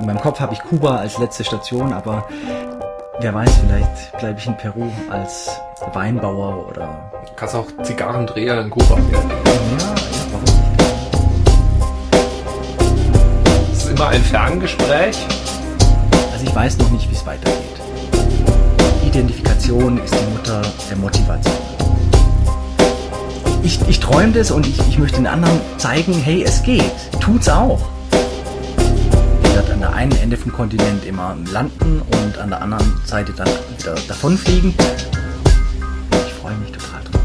In meinem Kopf habe ich Kuba als letzte Station, aber wer weiß, vielleicht bleibe ich in Peru als Weinbauer oder. Du kannst auch Zigarrendreher in Kuba werden. Ja, warum nicht? Das ist immer ein Ferngespräch. Also ich weiß noch nicht, wie es weitergeht. Identifikation ist die Mutter der Motivation. Ich, ich träume das und ich, ich möchte den anderen zeigen, hey, es geht. Tut's auch. An der einen Ende vom Kontinent immer landen und an der anderen Seite dann wieder davonfliegen. Ich freue mich total drauf.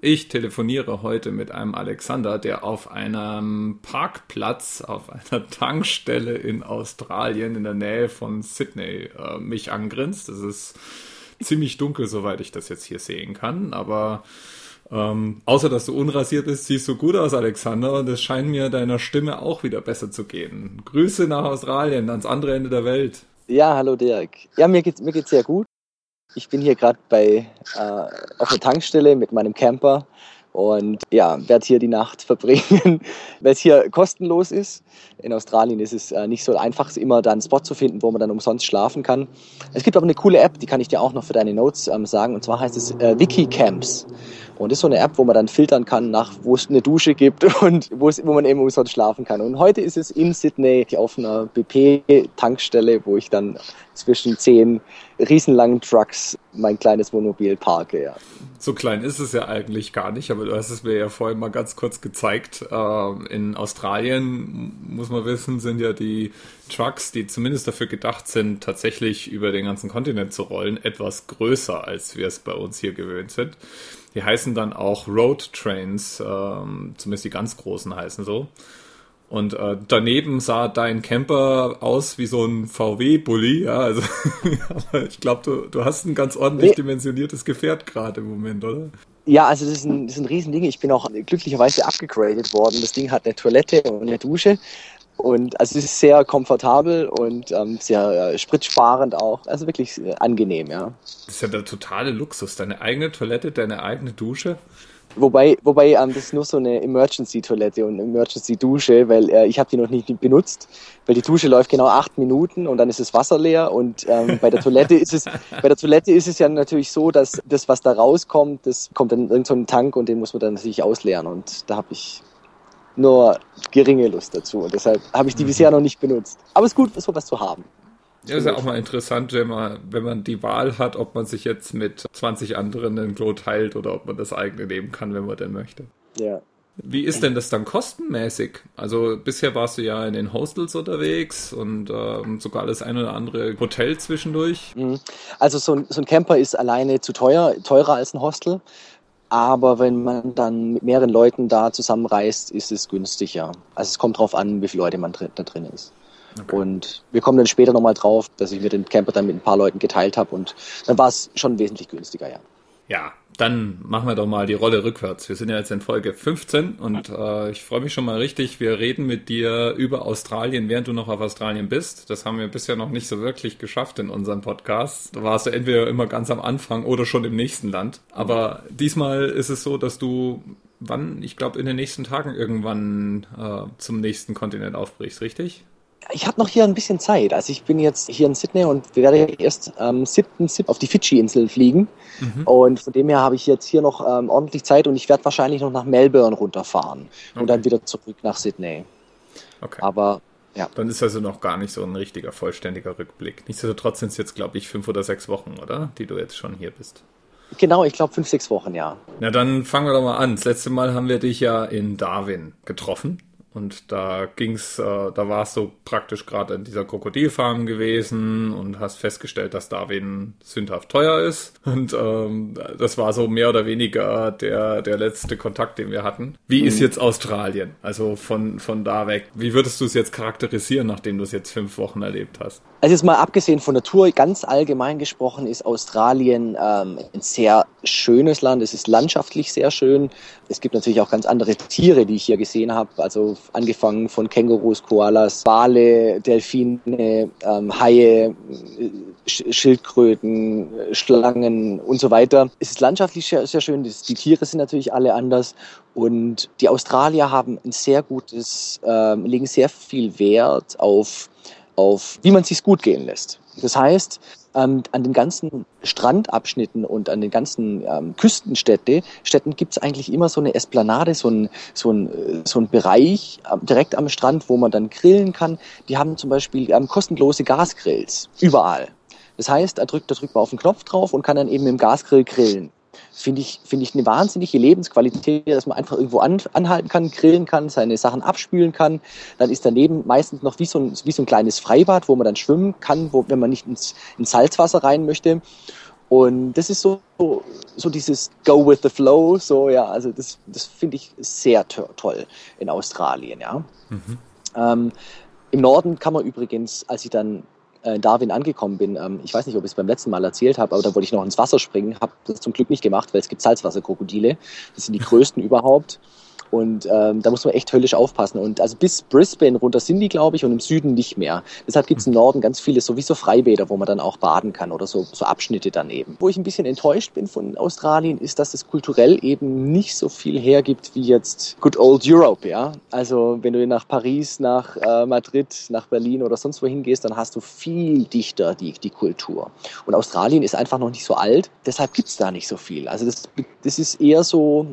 Ich telefoniere heute mit einem Alexander, der auf einem Parkplatz, auf einer Tankstelle in Australien in der Nähe von Sydney äh, mich angrinst. Es ist ziemlich dunkel, soweit ich das jetzt hier sehen kann, aber ähm, außer dass du unrasiert bist, siehst du gut aus, Alexander, und es scheint mir deiner Stimme auch wieder besser zu gehen. Grüße nach Australien, ans andere Ende der Welt. Ja, hallo Dirk. Ja, mir geht's, mir geht's sehr gut. Ich bin hier gerade bei äh, auf der Tankstelle mit meinem Camper und ja, werde hier die Nacht verbringen, weil es hier kostenlos ist. In Australien ist es äh, nicht so einfach, immer da einen Spot zu finden, wo man dann umsonst schlafen kann. Es gibt aber eine coole App, die kann ich dir auch noch für deine Notes ähm, sagen, und zwar heißt es äh, Wikicamps. Und das ist so eine App, wo man dann filtern kann, nach wo es eine Dusche gibt und wo, es, wo man eben umsonst schlafen kann. Und heute ist es in Sydney auf einer BP-Tankstelle, wo ich dann zwischen zehn riesenlangen Trucks mein kleines Wohnmobil parke. Ja. So klein ist es ja eigentlich gar nicht, aber du hast es mir ja vorhin mal ganz kurz gezeigt. Ähm, in Australien, muss man wissen, sind ja die Trucks, die zumindest dafür gedacht sind, tatsächlich über den ganzen Kontinent zu rollen, etwas größer, als wir es bei uns hier gewöhnt sind. Die heißen dann auch Road Trains, ähm, zumindest die ganz großen heißen so. Und äh, daneben sah dein Camper aus wie so ein VW-Bully, ja, also ich glaube, du, du hast ein ganz ordentlich dimensioniertes Gefährt gerade im Moment, oder? Ja, also das ist ein, das ist ein Riesending. Ich bin auch glücklicherweise abgegradet worden. Das Ding hat eine Toilette und eine Dusche. Und also es ist sehr komfortabel und ähm, sehr äh, spritsparend auch. Also wirklich äh, angenehm, ja. Das ist ja der totale Luxus. Deine eigene Toilette, deine eigene Dusche. Wobei, wobei ähm, das ist nur so eine Emergency-Toilette und Emergency-Dusche, weil äh, ich habe die noch nicht benutzt, weil die Dusche läuft genau acht Minuten und dann ist das Wasser leer und ähm, bei der Toilette ist es bei der Toilette ist es ja natürlich so, dass das, was da rauskommt, das kommt dann in irgendeinen so einen Tank und den muss man dann natürlich ausleeren und da habe ich nur geringe Lust dazu und deshalb habe ich die bisher noch nicht benutzt. Aber es ist gut, sowas zu haben. Ja, ist ja auch mal interessant, wenn man, wenn man die Wahl hat, ob man sich jetzt mit 20 anderen ein Klo teilt oder ob man das eigene nehmen kann, wenn man denn möchte. Ja. Wie ist denn das dann kostenmäßig? Also bisher warst du ja in den Hostels unterwegs und ähm, sogar das ein oder andere Hotel zwischendurch. Mhm. Also so ein, so ein Camper ist alleine zu teuer, teurer als ein Hostel. Aber wenn man dann mit mehreren Leuten da zusammenreist, ist es günstiger. Also es kommt drauf an, wie viele Leute man drin, da drin ist. Okay. Und wir kommen dann später nochmal drauf, dass ich mir den Camper dann mit ein paar Leuten geteilt habe und dann war es schon wesentlich günstiger, ja. Ja, dann machen wir doch mal die Rolle rückwärts. Wir sind ja jetzt in Folge 15 und äh, ich freue mich schon mal richtig. Wir reden mit dir über Australien, während du noch auf Australien bist. Das haben wir bisher noch nicht so wirklich geschafft in unserem Podcast. Da warst du entweder immer ganz am Anfang oder schon im nächsten Land. Aber diesmal ist es so, dass du wann, ich glaube in den nächsten Tagen irgendwann äh, zum nächsten Kontinent aufbrichst, richtig? Ich habe noch hier ein bisschen Zeit. Also ich bin jetzt hier in Sydney und werde erst am 7. Sep- auf die Fidschi-Insel fliegen. Und von dem her habe ich jetzt hier noch ähm, ordentlich Zeit und ich werde wahrscheinlich noch nach Melbourne runterfahren Okay. und dann wieder zurück nach Sydney. Okay. Aber ja, Dann ist also noch gar nicht so ein richtiger, vollständiger Rückblick. Nichtsdestotrotz sind es jetzt, glaube ich, fünf oder sechs Wochen, oder? Die du jetzt schon hier bist. genau, ich glaube fünf, sechs Wochen, ja. Na, dann fangen wir doch mal an. Das letzte Mal haben wir dich ja in Darwin getroffen. Und da ging's, äh, da warst du praktisch gerade in dieser Krokodilfarm gewesen und hast festgestellt, dass Darwin sündhaft teuer ist. Und ähm, das war so mehr oder weniger der, der letzte Kontakt, den wir hatten. Wie ist jetzt Australien? Also von, von da weg. Wie würdest du es jetzt charakterisieren, nachdem du es jetzt fünf Wochen erlebt hast? Also jetzt mal abgesehen von der Tour, ganz allgemein gesprochen, ist Australien ähm, ein sehr schönes Land. Es ist landschaftlich sehr schön. Es gibt natürlich auch ganz andere Tiere, die ich hier gesehen habe. Also angefangen von Kängurus, Koalas, Wale, Delfine, ähm, Haie, Schildkröten, Schlangen und so weiter. Es ist landschaftlich sehr, sehr schön. Die Tiere sind natürlich alle anders. Und die Australier haben ein sehr gutes, äh, legen sehr viel Wert auf, auf, wie man es sich gut gehen lässt. Das heißt, ähm, an den ganzen Strandabschnitten und an den ganzen ähm, Küstenstädten Städten gibt es eigentlich immer so eine Esplanade, so ein, so ein, so ein Bereich äh, direkt am Strand, wo man dann grillen kann. Die haben zum Beispiel ähm, kostenlose Gasgrills, überall. Das heißt, da drückt, da drückt man auf den Knopf drauf und kann dann eben im Gasgrill grillen finde ich, finde ich eine wahnsinnige Lebensqualität, dass man einfach irgendwo an, anhalten kann, grillen kann, seine Sachen abspülen kann. Dann ist daneben meistens noch wie so ein, wie so ein kleines Freibad, wo man dann schwimmen kann, wo, wenn man nicht ins, ins Salzwasser rein möchte. Und das ist so, so dieses Go with the Flow, so, ja, also das, das finde ich sehr toll in Australien, ja. Mhm. Ähm, Im Norden kann man übrigens, als ich dann in Darwin angekommen bin, ähm, ich weiß nicht, ob ich es beim letzten Mal erzählt habe, aber da wollte ich noch ins Wasser springen, habe das zum Glück nicht gemacht, weil es gibt Salzwasserkrokodile. Das sind die größten überhaupt. Und ähm, da muss man echt höllisch aufpassen. Und also bis Brisbane runter sind die, glaube ich, und im Süden nicht mehr. Deshalb gibt es im Norden ganz viele sowieso Freibäder, wo man dann auch baden kann oder so, so Abschnitte daneben. Wo ich ein bisschen enttäuscht bin von Australien, ist, dass es kulturell eben nicht so viel hergibt wie jetzt Good Old Europe, ja. Also wenn du nach Paris, nach äh, Madrid, nach Berlin oder sonst wohin gehst, dann hast du viel dichter die, die Kultur. Und Australien ist einfach noch nicht so alt, deshalb gibt es da nicht so viel. Also das, das ist eher so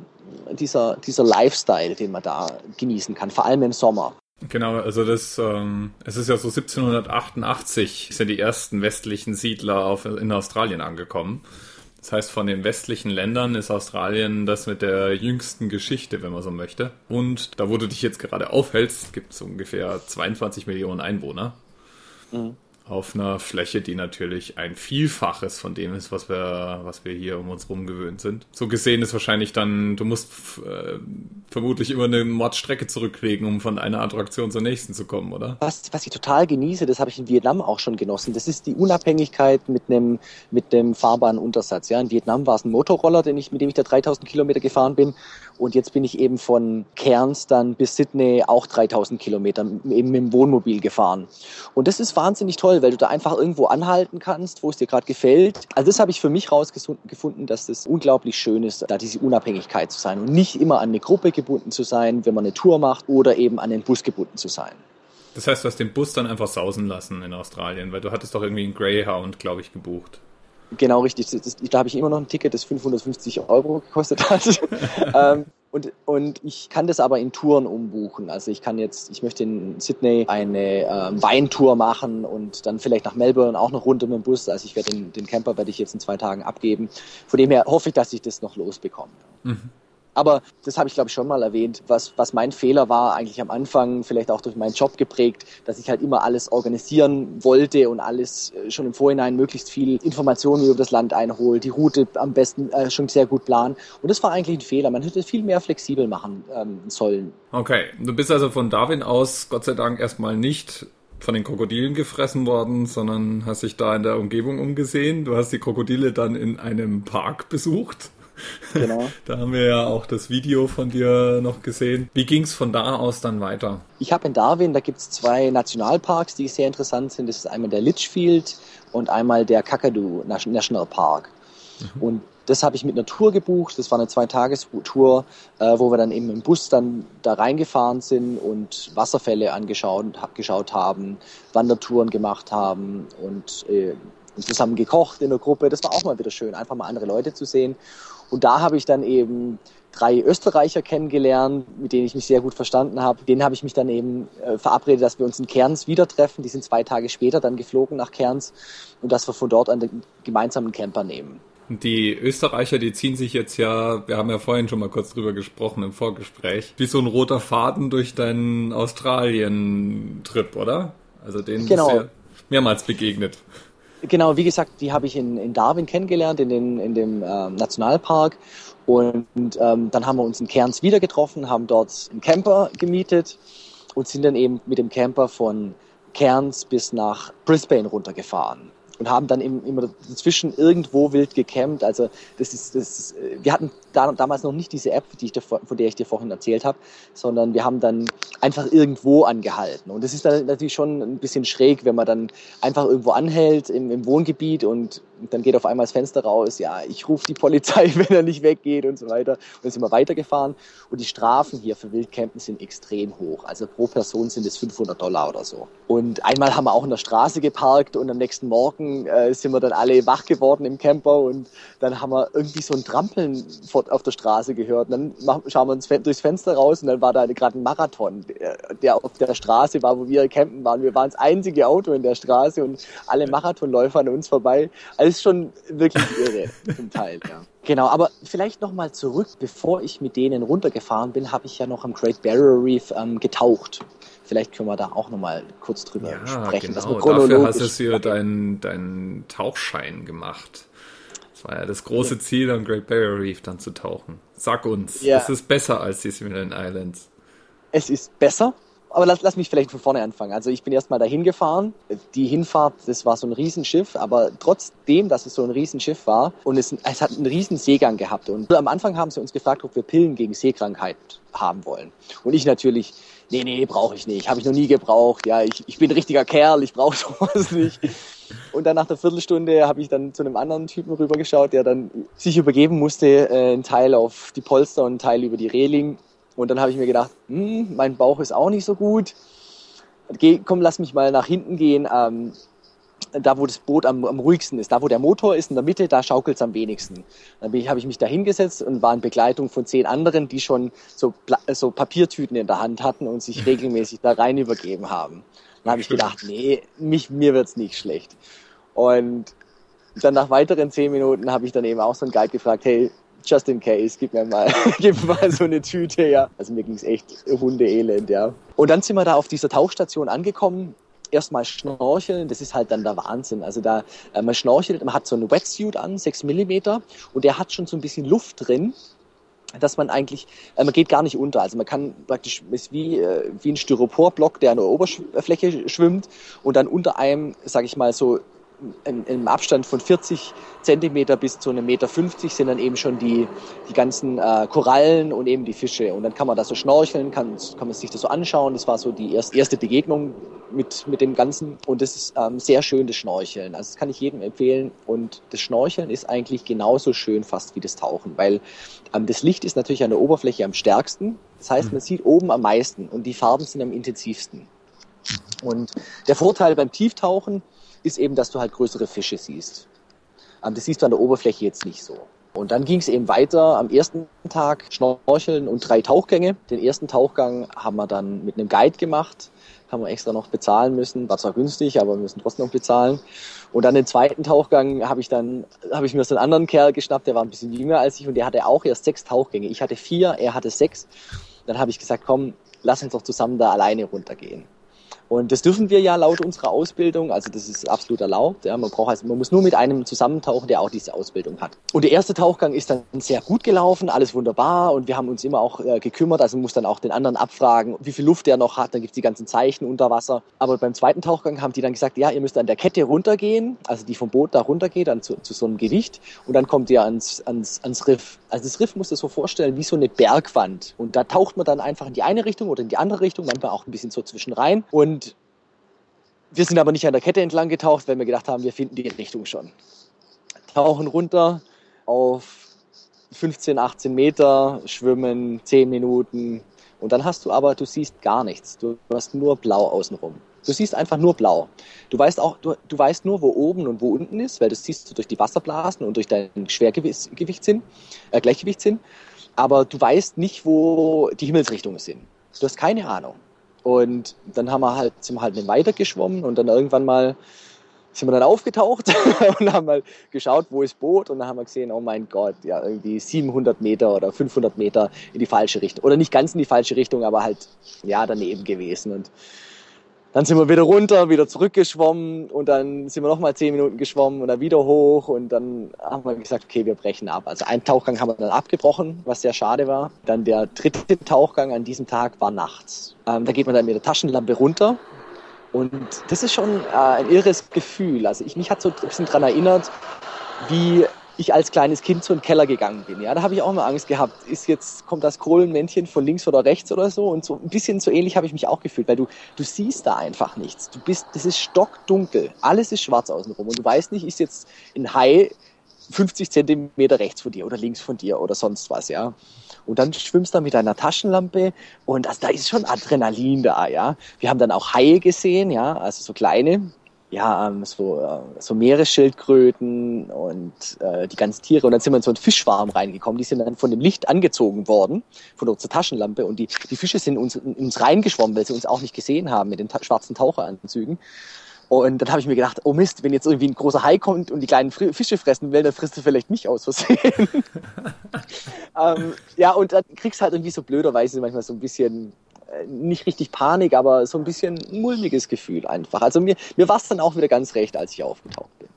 dieser, dieser Lifestyle, den man da genießen kann, vor allem im Sommer. Genau, also das, ähm, es ist ja so 1788 sind die ersten westlichen Siedler auf, in Australien angekommen. Das heißt, von den westlichen Ländern ist Australien das mit der jüngsten Geschichte, wenn man so möchte. Und da, wo du dich jetzt gerade aufhältst, gibt es ungefähr 22 Millionen Einwohner. Mhm auf einer Fläche, die natürlich ein Vielfaches von dem ist, was wir, was wir hier um uns rum gewöhnt sind. So gesehen ist wahrscheinlich dann, du musst äh, vermutlich immer eine Mordstrecke zurücklegen, um von einer Attraktion zur nächsten zu kommen, oder? Was, was ich total genieße, das habe ich in Vietnam auch schon genossen, das ist die Unabhängigkeit mit einem mit dem fahrbaren Untersatz. Ja, in Vietnam war es ein Motorroller, den ich, mit dem ich da 3000 Kilometer gefahren bin und jetzt bin ich eben von Cairns dann bis Sydney auch 3000 Kilometer eben mit dem Wohnmobil gefahren. Und das ist wahnsinnig toll, weil du da einfach irgendwo anhalten kannst, wo es dir gerade gefällt. Also das habe ich für mich rausgefunden, dass das unglaublich schön ist, da diese Unabhängigkeit zu sein und nicht immer an eine Gruppe gebunden zu sein, wenn man eine Tour macht oder eben an den Bus gebunden zu sein. Das heißt, du hast den Bus dann einfach sausen lassen in Australien, weil du hattest doch irgendwie einen Greyhound, glaube ich, gebucht. Genau, richtig. Das, da habe ich immer noch ein Ticket, das 550 Euro gekostet hat. ähm, und, und ich kann das aber in Touren umbuchen. Also ich kann jetzt, ich möchte in Sydney eine ähm, Weintour machen und dann vielleicht nach Melbourne auch noch runter mit dem Bus. Also ich werde den, den Camper werde ich jetzt in zwei Tagen abgeben. Von dem her hoffe ich, dass ich das noch losbekomme. Mhm. Aber das habe ich, glaube ich, schon mal erwähnt, was, was mein Fehler war, eigentlich am Anfang, vielleicht auch durch meinen Job geprägt, dass ich halt immer alles organisieren wollte und alles äh, schon im Vorhinein möglichst viel Informationen über das Land einholt, die Route am besten äh, schon sehr gut planen. Und das war eigentlich ein Fehler. Man hätte viel mehr flexibel machen ähm, sollen. Okay, du bist also von Darwin aus, Gott sei Dank, erstmal nicht von den Krokodilen gefressen worden, sondern hast dich da in der Umgebung umgesehen. Du hast die Krokodile dann in einem Park besucht. Genau. da haben wir ja auch das Video von dir noch gesehen. Wie ging es von da aus dann weiter? Ich habe in Darwin, da gibt es zwei Nationalparks, die sehr interessant sind. Das ist einmal der Litchfield und einmal der Kakadu National Park. Mhm. Und das habe ich mit einer Tour gebucht. Das war eine Zweitagestour, äh, wo wir dann eben im Bus dann da reingefahren sind und Wasserfälle angeschaut geschaut haben, Wandertouren gemacht haben und äh, zusammen gekocht in der Gruppe. Das war auch mal wieder schön, einfach mal andere Leute zu sehen. Und da habe ich dann eben drei Österreicher kennengelernt, mit denen ich mich sehr gut verstanden habe. Denen habe ich mich dann eben äh, verabredet, dass wir uns in Kerns wieder treffen. Die sind zwei Tage später dann geflogen nach Kerns und dass wir von dort einen gemeinsamen Camper nehmen. Die Österreicher, die ziehen sich jetzt ja, wir haben ja vorhin schon mal kurz drüber gesprochen im Vorgespräch, wie so ein roter Faden durch deinen Australien-Trip, oder? Also den genau. bist du ja mehrmals begegnet. Genau, wie gesagt, die habe ich in, in Darwin kennengelernt, in, den, in dem äh, Nationalpark. Und ähm, dann haben wir uns in Cairns wieder getroffen, haben dort einen Camper gemietet und sind dann eben mit dem Camper von Cairns bis nach Brisbane runtergefahren. Und haben dann eben immer dazwischen irgendwo wild gecampt. Also das ist, das ist, wir hatten da, damals noch nicht diese App, die ich dir, von der ich dir vorhin erzählt habe, sondern wir haben dann einfach irgendwo angehalten. Und das ist dann natürlich schon ein bisschen schräg, wenn man dann einfach irgendwo anhält im, im Wohngebiet und dann geht auf einmal das Fenster raus, ja, ich rufe die Polizei, wenn er nicht weggeht und so weiter. Und dann sind wir weitergefahren. Und die Strafen hier für Wildcampen sind extrem hoch. Also pro Person sind es 500 Dollar oder so. Und einmal haben wir auch in der Straße geparkt und am nächsten Morgen äh, sind wir dann alle wach geworden im Camper und dann haben wir irgendwie so ein Trampeln auf der Straße gehört. Und dann schauen wir uns durchs Fenster raus und dann war da gerade ein Marathon, der auf der Straße war, wo wir campen waren. Wir waren das einzige Auto in der Straße und alle Marathonläufer an uns vorbei. Also ist schon wirklich irre zum Teil, ja. Genau, aber vielleicht nochmal zurück, bevor ich mit denen runtergefahren bin, habe ich ja noch am Great Barrier Reef ähm, getaucht. Vielleicht können wir da auch nochmal kurz drüber ja, sprechen. Genau. Dafür hast du hier deinen dein Tauchschein gemacht. Das war ja das große Ziel, am Great Barrier Reef dann zu tauchen. Sag uns, ja. ist es besser als die Similan Islands? Es ist besser, aber lass, lass mich vielleicht von vorne anfangen. Also ich bin erstmal dahin gefahren. Die Hinfahrt, das war so ein Riesenschiff, aber trotzdem, dass es so ein Riesenschiff war und es, es hat einen riesen Seegang gehabt. Und am Anfang haben sie uns gefragt, ob wir Pillen gegen Seekrankheit haben wollen. Und ich natürlich, nee, nee, brauche ich nicht. Habe ich noch nie gebraucht. Ja, ich, ich bin ein richtiger Kerl, ich brauche sowas nicht. Und dann nach der Viertelstunde habe ich dann zu einem anderen Typen rübergeschaut, der dann sich übergeben musste, äh, einen Teil auf die Polster und einen Teil über die Reling. Und dann habe ich mir gedacht, hm, mein Bauch ist auch nicht so gut. Geh, komm, lass mich mal nach hinten gehen. Ähm, da, wo das Boot am, am, ruhigsten ist, da, wo der Motor ist in der Mitte, da schaukelt es am wenigsten. Dann habe ich mich da hingesetzt und war in Begleitung von zehn anderen, die schon so, so Papiertüten in der Hand hatten und sich regelmäßig da rein übergeben haben. Dann habe ich gedacht, nee, mich, mir wird's nicht schlecht. Und dann nach weiteren zehn Minuten habe ich dann eben auch so einen Guide gefragt, hey, just in case, gib mir mal, gib mal so eine Tüte, ja. Also mir ging's echt hundeelend, ja. Und dann sind wir da auf dieser Tauchstation angekommen. Erstmal schnorcheln, das ist halt dann der Wahnsinn. Also da, äh, man schnorchelt, man hat so einen Wetsuit an, sechs Millimeter, und der hat schon so ein bisschen Luft drin dass man eigentlich, äh, man geht gar nicht unter. Also man kann praktisch, ist wie, äh, wie ein Styroporblock, der an der Oberfläche schwimmt und dann unter einem, sag ich mal, so im Abstand von 40 Zentimeter bis zu einem Meter 50 sind dann eben schon die, die ganzen äh, Korallen und eben die Fische. Und dann kann man da so schnorcheln, kann, kann man sich das so anschauen. Das war so die erste, erste Begegnung mit, mit dem Ganzen. Und das ist ähm, sehr schön, das Schnorcheln. Also das kann ich jedem empfehlen. Und das Schnorcheln ist eigentlich genauso schön fast wie das Tauchen, weil ähm, das Licht ist natürlich an der Oberfläche am stärksten. Das heißt, man sieht oben am meisten und die Farben sind am intensivsten. Und der Vorteil beim Tieftauchen ist eben, dass du halt größere Fische siehst. Ähm, das siehst du an der Oberfläche jetzt nicht so. Und dann ging es eben weiter am ersten Tag Schnorcheln und drei Tauchgänge. Den ersten Tauchgang haben wir dann mit einem Guide gemacht, haben wir extra noch bezahlen müssen. War zwar günstig, aber wir müssen trotzdem noch bezahlen. Und dann den zweiten Tauchgang habe ich dann habe ich mir so einen anderen Kerl geschnappt, der war ein bisschen jünger als ich und der hatte auch erst sechs Tauchgänge. Ich hatte vier, er hatte sechs. Dann habe ich gesagt, komm, lass uns doch zusammen da alleine runtergehen. Und das dürfen wir ja laut unserer Ausbildung, also das ist absolut erlaubt. Ja, man braucht also, man muss nur mit einem zusammentauchen, der auch diese Ausbildung hat. Und der erste Tauchgang ist dann sehr gut gelaufen, alles wunderbar und wir haben uns immer auch äh, gekümmert. Also man muss dann auch den anderen abfragen, wie viel Luft der noch hat. Dann gibt's die ganzen Zeichen unter Wasser. Aber beim zweiten Tauchgang haben die dann gesagt, ja, ihr müsst an der Kette runtergehen, also die vom Boot da runtergeht, dann zu, zu so einem Gewicht und dann kommt ihr ans, ans, ans Riff. Also das Riff musst du so vorstellen wie so eine Bergwand. Und da taucht man dann einfach in die eine Richtung oder in die andere Richtung, manchmal auch ein bisschen so zwischen rein. Und wir sind aber nicht an der Kette entlang getaucht, weil wir gedacht haben, wir finden die Richtung schon. Tauchen runter auf 15, 18 Meter, schwimmen 10 Minuten und dann hast du aber, du siehst gar nichts. Du hast nur blau außenrum. Du siehst einfach nur blau. Du weißt auch, du, du weißt nur, wo oben und wo unten ist, weil das siehst du durch die Wasserblasen und durch deinen Schwergewichtssinn, äh, Gleichgewichtssinn. Aber du weißt nicht, wo die Himmelsrichtungen sind. Du hast keine Ahnung. Und dann haben wir halt, sind wir halt nicht weiter geschwommen und dann irgendwann mal sind wir dann aufgetaucht und haben mal geschaut, wo ist Boot und dann haben wir gesehen, oh mein Gott, ja, irgendwie 700 Meter oder 500 Meter in die falsche Richtung. Oder nicht ganz in die falsche Richtung, aber halt, ja, daneben gewesen. Und dann sind wir wieder runter, wieder zurückgeschwommen und dann sind wir nochmal zehn Minuten geschwommen und dann wieder hoch und dann haben wir gesagt, okay, wir brechen ab. Also einen Tauchgang haben wir dann abgebrochen, was sehr schade war. Dann der dritte Tauchgang an diesem Tag war nachts. Ähm, da geht man dann mit der Taschenlampe runter Und das ist schon äh, ein irres Gefühl. Also ich, mich hat so ein bisschen daran erinnert, wie ich als kleines Kind in den Keller gegangen bin. Ja, da habe ich auch mal Angst gehabt. Ist jetzt kommt das Kohlenmännchen von links oder rechts oder so und so ein bisschen so ähnlich habe ich mich auch gefühlt, weil du du siehst da einfach nichts. Du bist, das ist stockdunkel. Alles ist schwarz außenrum und du weißt nicht, ist jetzt ein Hai 50 Zentimeter rechts von dir oder links von dir oder sonst was, ja. Und dann schwimmst du mit deiner Taschenlampe und also, da ist schon Adrenalin da, ja. Wir haben dann auch Haie gesehen, ja, also so kleine, ja, ähm, so, äh, so Meeresschildkröten und äh, die ganzen Tiere. Und dann sind wir in so einen Fischwarm reingekommen. Die sind dann von dem Licht angezogen worden, von unserer Taschenlampe. Und die, die Fische sind uns, uns reingeschwommen, weil sie uns auch nicht gesehen haben mit den ta schwarzen Taucheranzügen. Und dann habe ich mir gedacht, oh Mist, wenn jetzt irgendwie ein großer Hai kommt und die kleinen Fische fressen will, dann frisst du vielleicht mich aus Versehen. ähm, ja, und dann kriegst du halt irgendwie so blöderweise manchmal so ein bisschen nicht richtig Panik, aber so ein bisschen mulmiges Gefühl einfach. Also mir, mir war es dann auch wieder ganz recht, als ich aufgetaucht bin.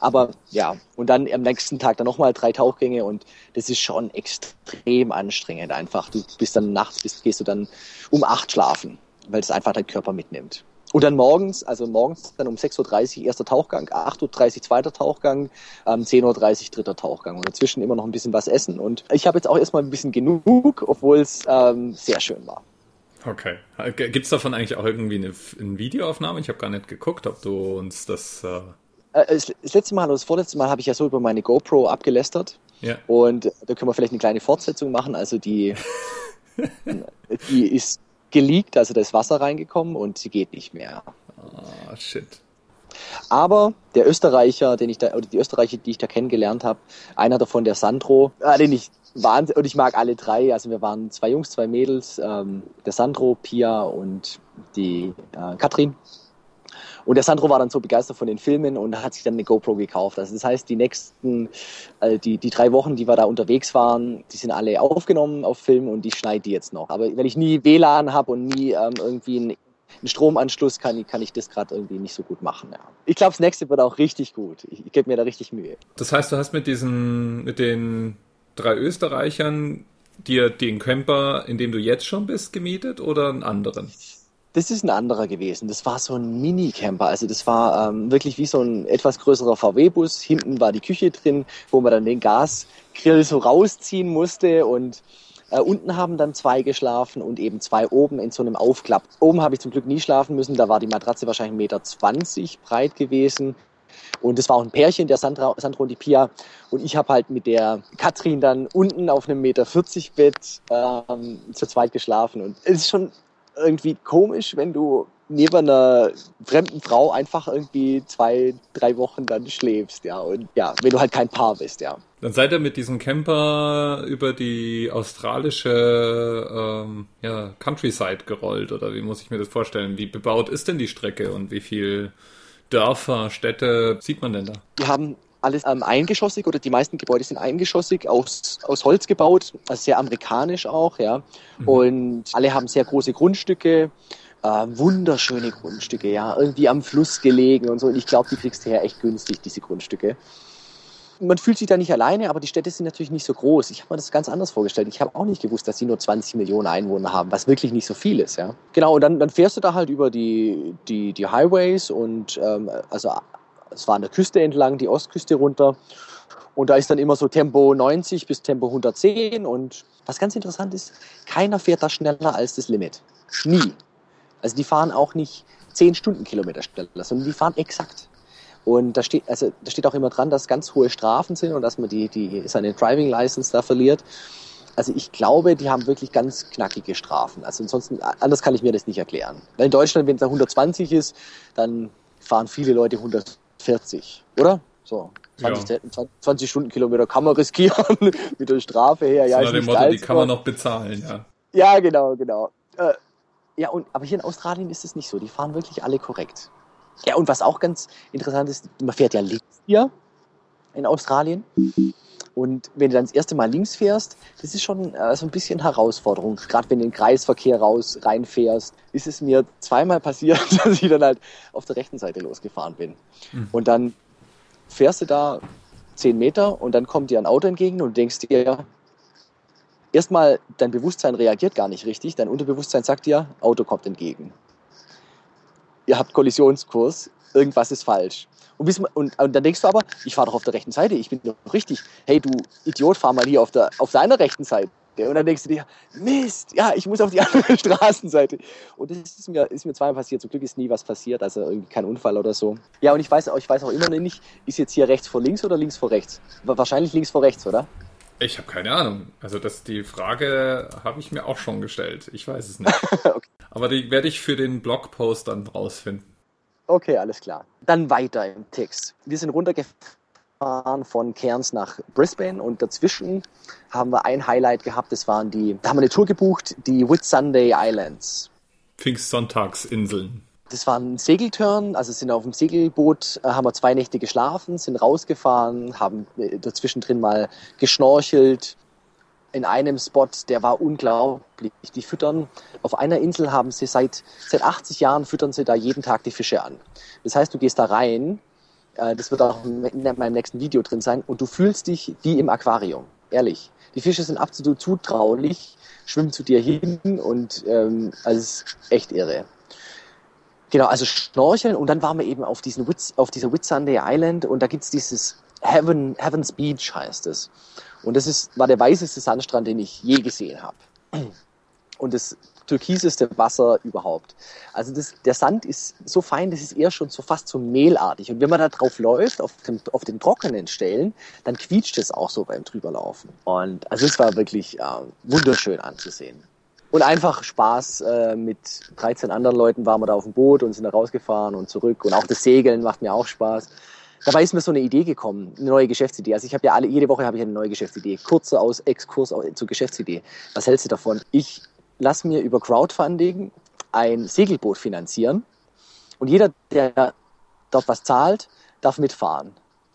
Aber ja, und dann am nächsten Tag dann nochmal drei Tauchgänge und das ist schon extrem anstrengend einfach. Du bist dann nachts, bist, gehst du dann um acht schlafen, weil es einfach dein Körper mitnimmt. Und dann morgens, also morgens dann um 6.30 Uhr erster Tauchgang, 8.30 Uhr zweiter Tauchgang, ähm, 10.30 Uhr dritter Tauchgang. Und dazwischen immer noch ein bisschen was essen. Und ich habe jetzt auch erstmal ein bisschen genug, obwohl es ähm, sehr schön war. Okay. Gibt es davon eigentlich auch irgendwie eine, eine Videoaufnahme? Ich habe gar nicht geguckt, ob du uns das... Äh, äh das letzte Mal oder das vorletzte Mal habe ich ja so über meine GoPro abgelästert. Ja. Und da können wir vielleicht eine kleine Fortsetzung machen. Also die, die ist geleakt, also da ist Wasser reingekommen und sie geht nicht mehr. Ah, oh, shit. Aber der Österreicher, den ich da, oder die Österreicher, die ich da kennengelernt habe, einer davon, der Sandro, äh, den ich wahnsinnig, und ich mag alle drei, also wir waren zwei Jungs, zwei Mädels, ähm, der Sandro, Pia und die äh, Katrin. Und der Sandro war dann so begeistert von den Filmen und hat sich dann eine GoPro gekauft. Also das heißt, die nächsten, äh, die, die drei Wochen, die wir da unterwegs waren, die sind alle aufgenommen auf Film und ich schneide die jetzt noch. Aber wenn ich nie WLAN habe und nie ähm, irgendwie einen, einen Stromanschluss, kann, kann ich das gerade irgendwie nicht so gut machen. Ja. Ich glaube, das nächste wird auch richtig gut. Ich, ich gebe mir da richtig Mühe. Das heißt, du hast mit diesen, mit den drei Österreichern dir den Camper, in dem du jetzt schon bist, gemietet oder einen anderen? Das ist ein anderer gewesen. Das war so ein Mini-Camper. Also das war ähm, wirklich wie so ein etwas größerer VW-Bus. Hinten war die Küche drin, wo man dann den Gasgrill so rausziehen musste und äh, unten haben dann zwei geschlafen und eben zwei oben in so einem Aufklapp. Oben habe ich zum Glück nie schlafen müssen. Da war die Matratze wahrscheinlich 1,20 Meter breit gewesen. Und es war auch ein Pärchen, der Sandra, Sandro und die Pia. Und ich habe halt mit der Katrin dann unten auf einem Meter 40 Bett ähm, zu zweit geschlafen. Und es ist schon irgendwie komisch, wenn du neben einer fremden Frau einfach irgendwie zwei, drei Wochen dann schläfst, ja. Und ja, wenn du halt kein Paar bist, ja. Dann seid ihr mit diesem Camper über die australische ähm, ja, Countryside gerollt, oder wie muss ich mir das vorstellen? Wie bebaut ist denn die Strecke und wie viel Dörfer, Städte sieht man denn da? Wir haben alles ähm, eingeschossig oder die meisten Gebäude sind eingeschossig aus, aus Holz gebaut, also sehr amerikanisch auch, ja. Mhm. Und alle haben sehr große Grundstücke, äh, wunderschöne Grundstücke, ja, irgendwie am Fluss gelegen und so. Und ich glaube, die kriegst du her echt günstig, diese Grundstücke. Man fühlt sich da nicht alleine, aber die Städte sind natürlich nicht so groß. Ich habe mir das ganz anders vorgestellt. Ich habe auch nicht gewusst, dass sie nur 20 Millionen Einwohner haben, was wirklich nicht so viel ist. Ja. Genau, und dann, dann fährst du da halt über die, die, die Highways und ähm, also es war an der Küste entlang, die Ostküste runter. Und da ist dann immer so Tempo 90 bis Tempo 110. Und was ganz interessant ist, keiner fährt da schneller als das Limit. Nie. Also die fahren auch nicht 10 Stundenkilometer schneller, sondern die fahren exakt. Und da steht, also da steht auch immer dran, dass ganz hohe Strafen sind und dass man die, die, seine Driving License da verliert. Also ich glaube, die haben wirklich ganz knackige Strafen. Also ansonsten, anders kann ich mir das nicht erklären. Weil in Deutschland, wenn es da 120 ist, dann fahren viele Leute 100 40, oder? So. 20, ja. 20 Stundenkilometer kann man riskieren mit der Strafe her. Ja, so dem Motto, die kann man noch bezahlen, ja. Ja, genau, genau. Äh, ja, und, aber hier in Australien ist es nicht so. Die fahren wirklich alle korrekt. Ja, und was auch ganz interessant ist, man fährt ja links hier in Australien. Und wenn du dann das erste Mal links fährst, das ist schon äh, so ein bisschen Herausforderung. Gerade wenn du in den Kreisverkehr raus reinfährst, ist es mir zweimal passiert, dass ich dann halt auf der rechten Seite losgefahren bin. Mhm. Und dann fährst du da zehn Meter und dann kommt dir ein Auto entgegen und denkst dir, erstmal dein Bewusstsein reagiert gar nicht richtig, dein Unterbewusstsein sagt dir, Auto kommt entgegen. Ihr habt Kollisionskurs, irgendwas ist falsch. Und, bis, und, und dann denkst du aber, ich fahre doch auf der rechten Seite, ich bin doch richtig. Hey, du Idiot, fahr mal hier auf, der, auf deiner rechten Seite. Und dann denkst du dir, Mist, ja, ich muss auf die andere Straßenseite. Und das ist mir, ist mir zweimal passiert. Zum Glück ist nie was passiert, also irgendwie kein Unfall oder so. Ja, und ich weiß, ich weiß auch immer noch nicht, ist jetzt hier rechts vor links oder links vor rechts? Wahrscheinlich links vor rechts, oder? Ich habe keine Ahnung. Also das, die Frage habe ich mir auch schon gestellt. Ich weiß es nicht. okay. Aber die werde ich für den Blogpost dann rausfinden. Okay, alles klar. Dann weiter im Text. Wir sind runtergefahren von Cairns nach Brisbane und dazwischen haben wir ein Highlight gehabt. Das waren die, da haben wir eine Tour gebucht, die Whitsunday Islands. Pfingstsonntagsinseln. Das war ein Segeltörn, also sind auf dem Segelboot, äh, haben wir zwei Nächte geschlafen, sind rausgefahren, haben äh, dazwischen drin mal geschnorchelt. In einem Spot, der war unglaublich. Die füttern, auf einer Insel haben sie seit, seit 80 Jahren füttern sie da jeden Tag die Fische an. Das heißt, du gehst da rein, äh, das wird auch in meinem nächsten Video drin sein, und du fühlst dich wie im Aquarium. Ehrlich. Die Fische sind absolut zutraulich, schwimmen zu dir hin und ähm, also es ist echt irre. Genau, also Schnorcheln und dann waren wir eben auf, diesen Whits, auf dieser Whitsunday Island und da gibt's dieses Heaven, Heaven's Beach heißt es. Und das ist, war der weißeste Sandstrand, den ich je gesehen habe. Und das türkiseste Wasser überhaupt. Also das, der Sand ist so fein, das ist eher schon so fast so mehlartig. Und wenn man da drauf läuft, auf, dem, auf den trockenen Stellen, dann quietscht es auch so beim drüberlaufen. Und also es war wirklich äh, wunderschön anzusehen. Und einfach Spaß äh, mit 13 anderen Leuten waren wir da auf dem Boot und sind da rausgefahren und zurück. Und auch das Segeln macht mir auch Spaß. Dabei ist mir so eine Idee gekommen, eine neue Geschäftsidee. Also ich habe ja alle, jede Woche habe ich eine neue Geschäftsidee. Kurzer aus Exkurs zur Geschäftsidee. Was hältst du davon? Ich lasse mir über Crowdfunding ein Segelboot finanzieren und jeder, der dort was zahlt, darf mitfahren.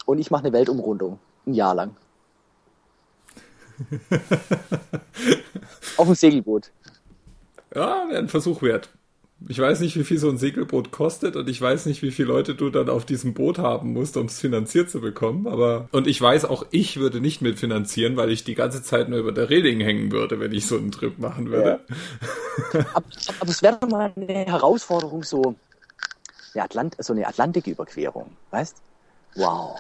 Und ich mache eine Weltumrundung, ein Jahr lang. Auf dem Segelboot. Ja, wäre ein Versuch wert. Ich weiß nicht, wie viel so ein Segelboot kostet und ich weiß nicht, wie viele Leute du dann auf diesem Boot haben musst, um es finanziert zu bekommen. Aber und ich weiß auch, ich würde nicht mitfinanzieren, weil ich die ganze Zeit nur über der Reling hängen würde, wenn ich so einen Trip machen würde. Ja. aber, aber es wäre doch mal eine Herausforderung, so eine, Atlant so eine Atlantiküberquerung, weißt? Wow.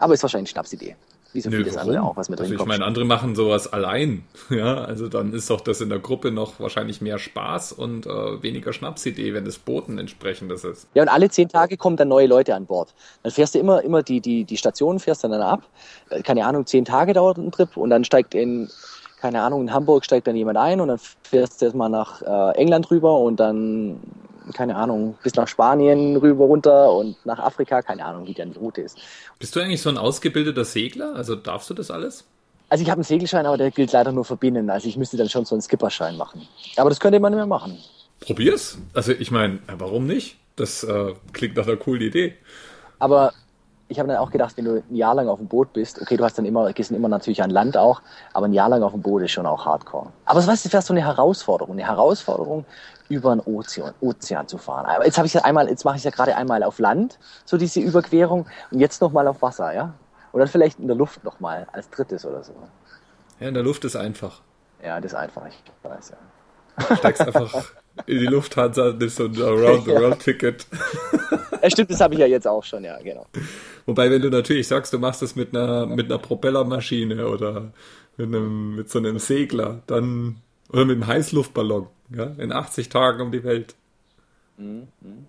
Aber ist wahrscheinlich eine Schnapsidee. Wie so Nö, vieles warum? andere auch, was mit also Ich meine, andere machen sowas allein. Ja, also dann ist doch das in der Gruppe noch wahrscheinlich mehr Spaß und äh, weniger Schnapsidee, wenn das Booten entsprechendes ist. Ja, und alle zehn Tage kommen dann neue Leute an Bord. Dann fährst du immer, immer die, die, die Stationen fährst dann, dann ab. Äh, keine Ahnung, zehn Tage dauert ein Trip und dann steigt in, keine Ahnung, in Hamburg steigt dann jemand ein und dann fährst du erstmal nach äh, England rüber und dann keine Ahnung, bis nach Spanien rüber runter und nach Afrika, keine Ahnung, wie dann die Route ist. Bist du eigentlich so ein ausgebildeter Segler? Also darfst du das alles? Also ich habe einen Segelschein, aber der gilt leider nur verbinden. Also ich müsste dann schon so einen Skipperschein machen. Aber das könnte man nicht mehr machen. Probier's. Also ich meine, warum nicht? Das äh, klingt nach einer coolen Idee. Aber ich habe dann auch gedacht, wenn du ein Jahr lang auf dem Boot bist, okay, du hast dann immer, gehst dann immer natürlich an Land auch, aber ein Jahr lang auf dem Boot ist schon auch Hardcore. Aber was du, wäre so eine Herausforderung, eine Herausforderung, über den Ozean, Ozean zu fahren. Aber jetzt habe ich ja einmal, jetzt mache ich ja gerade einmal auf Land, so diese Überquerung, und jetzt nochmal auf Wasser, ja? Dann vielleicht in der Luft nochmal als drittes oder so. Ja, in der Luft ist einfach. Ja, das ist einfach, ich weiß, ja. Du steigst einfach in die Lufthansa, nimmst so ein Around-the-World-Ticket. Ja, stimmt, das habe ich ja jetzt auch schon, ja, genau. Wobei, wenn du natürlich sagst, du machst das mit einer, mit einer Propellermaschine oder mit, einem, mit so einem Segler, dann, oder mit einem Heißluftballon, ja, in 80 Tagen um die Welt.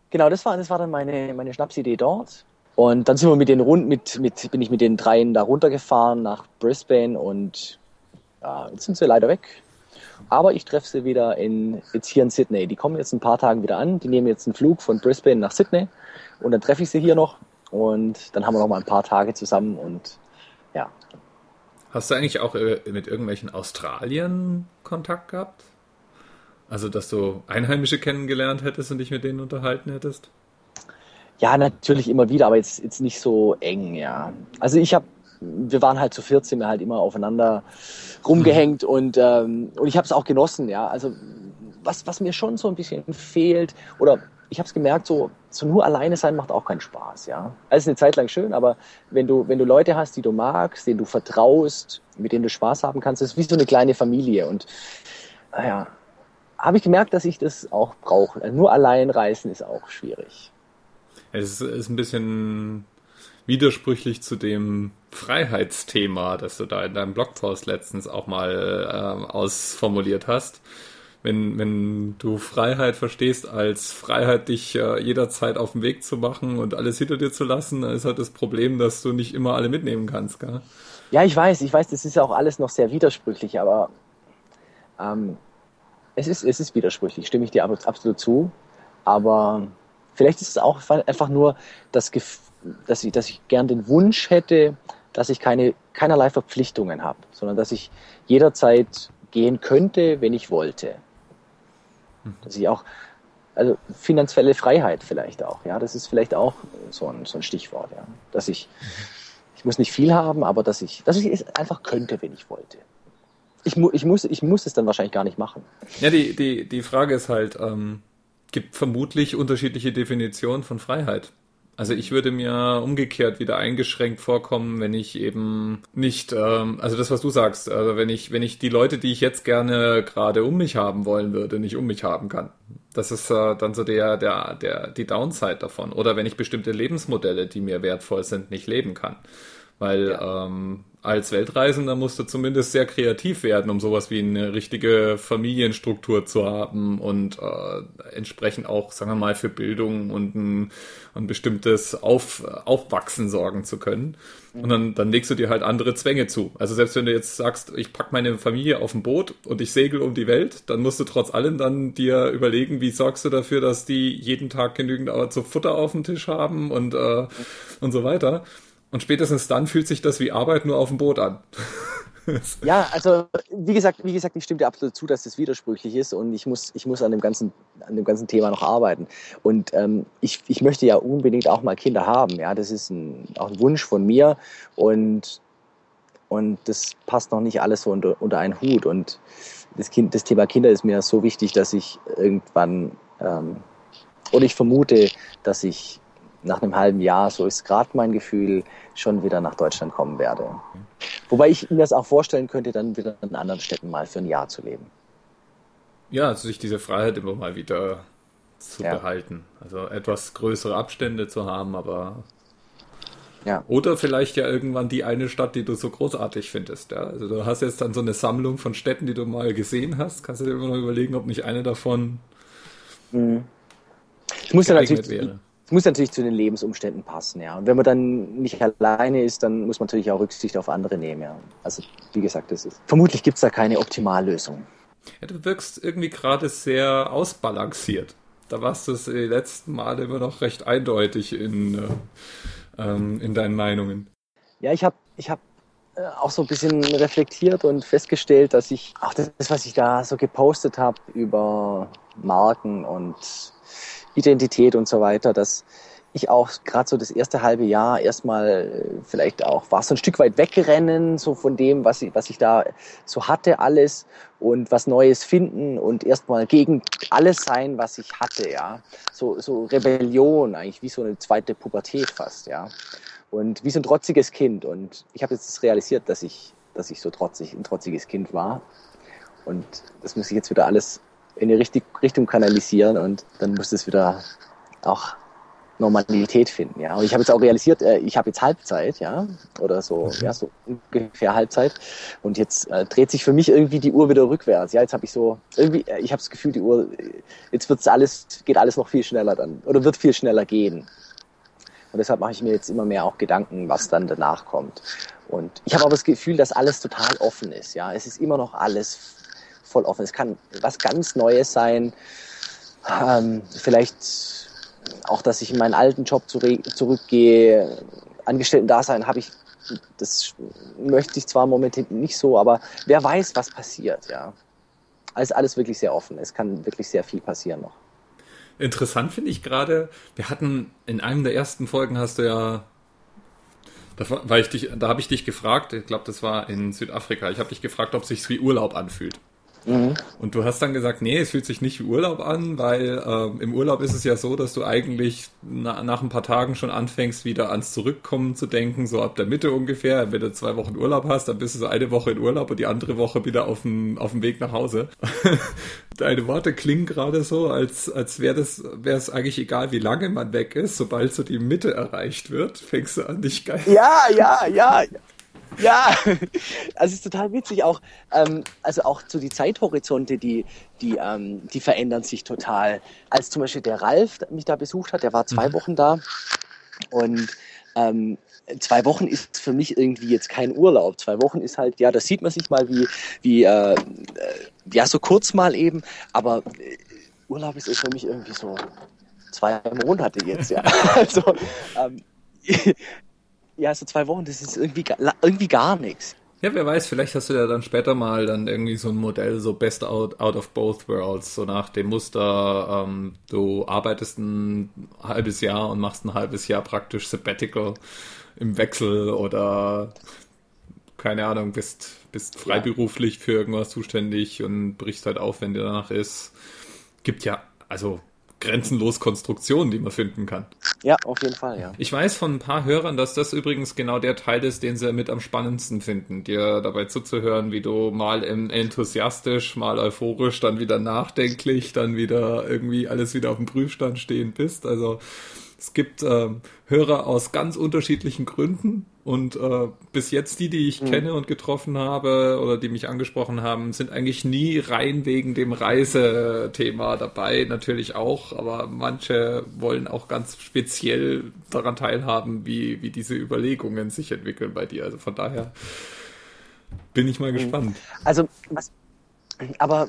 Genau, das war, das war dann meine, meine Schnapsidee dort. Und dann sind wir mit den Runden, mit, mit, bin ich mit den dreien da runtergefahren nach Brisbane und ja, jetzt sind sie leider weg. Aber ich treffe sie wieder in, jetzt hier in Sydney. Die kommen jetzt ein paar Tagen wieder an. Die nehmen jetzt einen Flug von Brisbane nach Sydney. Und dann treffe ich sie hier noch. Und dann haben wir noch mal ein paar Tage zusammen und ja. Hast du eigentlich auch äh, mit irgendwelchen Australien Kontakt gehabt? Also, dass du Einheimische kennengelernt hättest und dich mit denen unterhalten hättest? Ja, natürlich immer wieder, aber jetzt, jetzt nicht so eng, ja. Also ich habe, wir waren halt zu 14, wir halt immer aufeinander rumgehängt mhm. und, ähm, und ich habe es auch genossen, ja. Also was, was mir schon so ein bisschen fehlt, oder ich habe es gemerkt, so, so nur alleine sein macht auch keinen Spaß, ja. Also eine Zeit lang schön, aber wenn du, wenn du Leute hast, die du magst, denen du vertraust, mit denen du Spaß haben kannst, ist wie so eine kleine Familie und naja, habe ich gemerkt, dass ich das auch brauche. Also nur allein reisen ist auch schwierig. Es ist ein bisschen widersprüchlich zu dem Freiheitsthema, das du da in deinem Blogpost letztens auch mal äh, ausformuliert hast. Wenn, wenn du Freiheit verstehst als Freiheit, dich äh, jederzeit auf den Weg zu machen und alles hinter dir zu lassen, dann ist halt das Problem, dass du nicht immer alle mitnehmen kannst, gell? Ja, ich weiß, ich weiß, das ist auch alles noch sehr widersprüchlich, aber ähm, es, ist, es ist widersprüchlich, stimme ich dir absolut zu. Aber vielleicht ist es auch einfach nur das dass ich, dass ich gern den Wunsch hätte, dass ich keine, keinerlei Verpflichtungen habe, sondern dass ich jederzeit gehen könnte, wenn ich wollte. Dass ich auch, also finanzielle Freiheit vielleicht auch, ja, das ist vielleicht auch so ein, so ein Stichwort, ja. Dass ich, ich muss nicht viel haben, aber dass ich, dass ich es einfach könnte, wenn ich wollte. Ich, mu ich, muss, ich muss es dann wahrscheinlich gar nicht machen. Ja, die, die, die Frage ist halt, ähm, gibt vermutlich unterschiedliche Definitionen von Freiheit. Also ich würde mir umgekehrt wieder eingeschränkt vorkommen, wenn ich eben nicht, ähm, also das, was du sagst, also wenn ich, wenn ich die Leute, die ich jetzt gerne gerade um mich haben wollen würde, nicht um mich haben kann. Das ist äh, dann so der, der, der, die Downside davon. Oder wenn ich bestimmte Lebensmodelle, die mir wertvoll sind, nicht leben kann. Weil ja. ähm, als Weltreisender musst du zumindest sehr kreativ werden, um sowas wie eine richtige Familienstruktur zu haben und äh, entsprechend auch, sagen wir mal, für Bildung und ein, ein bestimmtes Auf, Aufwachsen sorgen zu können. Und dann, dann legst du dir halt andere Zwänge zu. Also selbst wenn du jetzt sagst, ich pack meine Familie auf ein Boot und ich segel um die Welt, dann musst du trotz allem dann dir überlegen, wie sorgst du dafür, dass die jeden Tag genügend aber zu Futter auf dem Tisch haben und, äh, und so weiter. Und spätestens dann fühlt sich das wie Arbeit nur auf dem Boot an. ja, also wie gesagt, wie gesagt, ich stimme dir absolut zu, dass das widersprüchlich ist und ich muss, ich muss an dem ganzen, an dem ganzen Thema noch arbeiten. Und ähm, ich, ich möchte ja unbedingt auch mal Kinder haben. Ja, das ist ein, auch ein Wunsch von mir und und das passt noch nicht alles so unter, unter einen Hut. Und das, kind, das Thema Kinder ist mir so wichtig, dass ich irgendwann ähm, oder ich vermute, dass ich nach einem halben Jahr, so ist gerade mein Gefühl, schon wieder nach Deutschland kommen werde. Wobei ich mir das auch vorstellen könnte, dann wieder in anderen Städten mal für ein Jahr zu leben. Ja, also sich diese Freiheit immer mal wieder zu ja. behalten. Also etwas größere Abstände zu haben, aber. Ja. Oder vielleicht ja irgendwann die eine Stadt, die du so großartig findest. Ja? Also du hast jetzt dann so eine Sammlung von Städten, die du mal gesehen hast. Kannst du dir immer noch überlegen, ob nicht eine davon. Mhm. Ich muss ja natürlich. Wäre es muss natürlich zu den Lebensumständen passen, ja. Und wenn man dann nicht alleine ist, dann muss man natürlich auch Rücksicht auf andere nehmen, ja. Also wie gesagt, das ist. Vermutlich gibt es da keine Optimallösung. Ja, du wirkst irgendwie gerade sehr ausbalanciert. Da warst du es die letzten Male immer noch recht eindeutig in, äh, ähm, in deinen Meinungen. Ja, ich habe ich hab äh, auch so ein bisschen reflektiert und festgestellt, dass ich auch das, was ich da so gepostet habe über Marken und Identität und so weiter, dass ich auch gerade so das erste halbe Jahr erstmal äh, vielleicht auch war so ein Stück weit wegrennen, so von dem, was ich, was ich da so hatte, alles und was Neues finden und erstmal gegen alles sein, was ich hatte, ja. So, so Rebellion, eigentlich wie so eine zweite Pubertät fast, ja. Und wie so ein trotziges Kind. Und ich habe jetzt realisiert, dass ich, dass ich so trotzig, ein trotziges Kind war. Und das muss ich jetzt wieder alles in die Richtung kanalisieren und dann muss es wieder auch Normalität finden, ja. Und ich habe jetzt auch realisiert, äh, ich habe jetzt Halbzeit, ja, oder so, mhm. ja, so ungefähr Halbzeit. Und jetzt äh, dreht sich für mich irgendwie die Uhr wieder rückwärts. Ja, jetzt habe ich so irgendwie, äh, ich habe das Gefühl, die Uhr, jetzt wird's alles, geht alles noch viel schneller dann oder wird viel schneller gehen. Und deshalb mache ich mir jetzt immer mehr auch Gedanken, was dann danach kommt. Und ich habe aber das Gefühl, dass alles total offen ist. Ja, es ist immer noch alles voll offen. Es kann was ganz Neues sein. Ähm, vielleicht auch, dass ich in meinen alten Job zurückgehe. Angestellten-Dasein habe ich, das möchte ich zwar momentan nicht so, aber wer weiß, was passiert, ja. Ist alles wirklich sehr offen. Es kann wirklich sehr viel passieren noch. Interessant finde ich gerade, wir hatten in einem der ersten Folgen hast du ja da, war ich dich, da habe ich dich gefragt, ich glaube, das war in Südafrika, ich habe dich gefragt, ob sich wie Urlaub anfühlt. Mhm. Und du hast dann gesagt, nee, es fühlt sich nicht wie Urlaub an, weil ähm, im Urlaub ist es ja so, dass du eigentlich na, nach ein paar Tagen schon anfängst, wieder ans Zurückkommen zu denken, so ab der Mitte ungefähr. Wenn du zwei Wochen Urlaub hast, dann bist du so eine Woche in Urlaub und die andere Woche wieder auf dem, auf dem Weg nach Hause. Deine Worte klingen gerade so, als, als wäre das, wäre es eigentlich egal, wie lange man weg ist. Sobald so die Mitte erreicht wird, fängst du an, dich geil. Ja, ja, ja. Ja, also es ist total witzig auch, ähm, also auch so die Zeithorizonte, die, die, ähm, die verändern sich total. Als zum Beispiel der Ralf mich da besucht hat, der war zwei mhm. Wochen da und ähm, zwei Wochen ist für mich irgendwie jetzt kein Urlaub. Zwei Wochen ist halt, ja, da sieht man sich mal wie, wie äh, äh ja, so kurz mal eben, aber äh, Urlaub ist für mich irgendwie so zwei Monate jetzt, ja. also, ähm, ja, so zwei Wochen, das ist irgendwie, irgendwie gar nichts. Ja, wer weiß, vielleicht hast du ja dann später mal dann irgendwie so ein Modell, so Best Out, out of Both Worlds, so nach dem Muster, ähm, du arbeitest ein halbes Jahr und machst ein halbes Jahr praktisch Sabbatical im Wechsel oder keine Ahnung, bist, bist freiberuflich für irgendwas zuständig und brichst halt auf, wenn dir danach ist. Gibt ja, also grenzenlos Konstruktionen, die man finden kann. Ja, auf jeden Fall, ja. Ich weiß von ein paar Hörern, dass das übrigens genau der Teil ist, den sie mit am spannendsten finden, dir dabei zuzuhören, wie du mal enthusiastisch, mal euphorisch, dann wieder nachdenklich, dann wieder irgendwie alles wieder auf dem Prüfstand stehen bist. Also es gibt ähm, Hörer aus ganz unterschiedlichen Gründen und äh, bis jetzt die, die ich mhm. kenne und getroffen habe oder die mich angesprochen haben, sind eigentlich nie rein wegen dem Reisethema dabei, natürlich auch, aber manche wollen auch ganz speziell daran teilhaben, wie, wie diese Überlegungen sich entwickeln bei dir. Also von daher bin ich mal mhm. gespannt. Also was, aber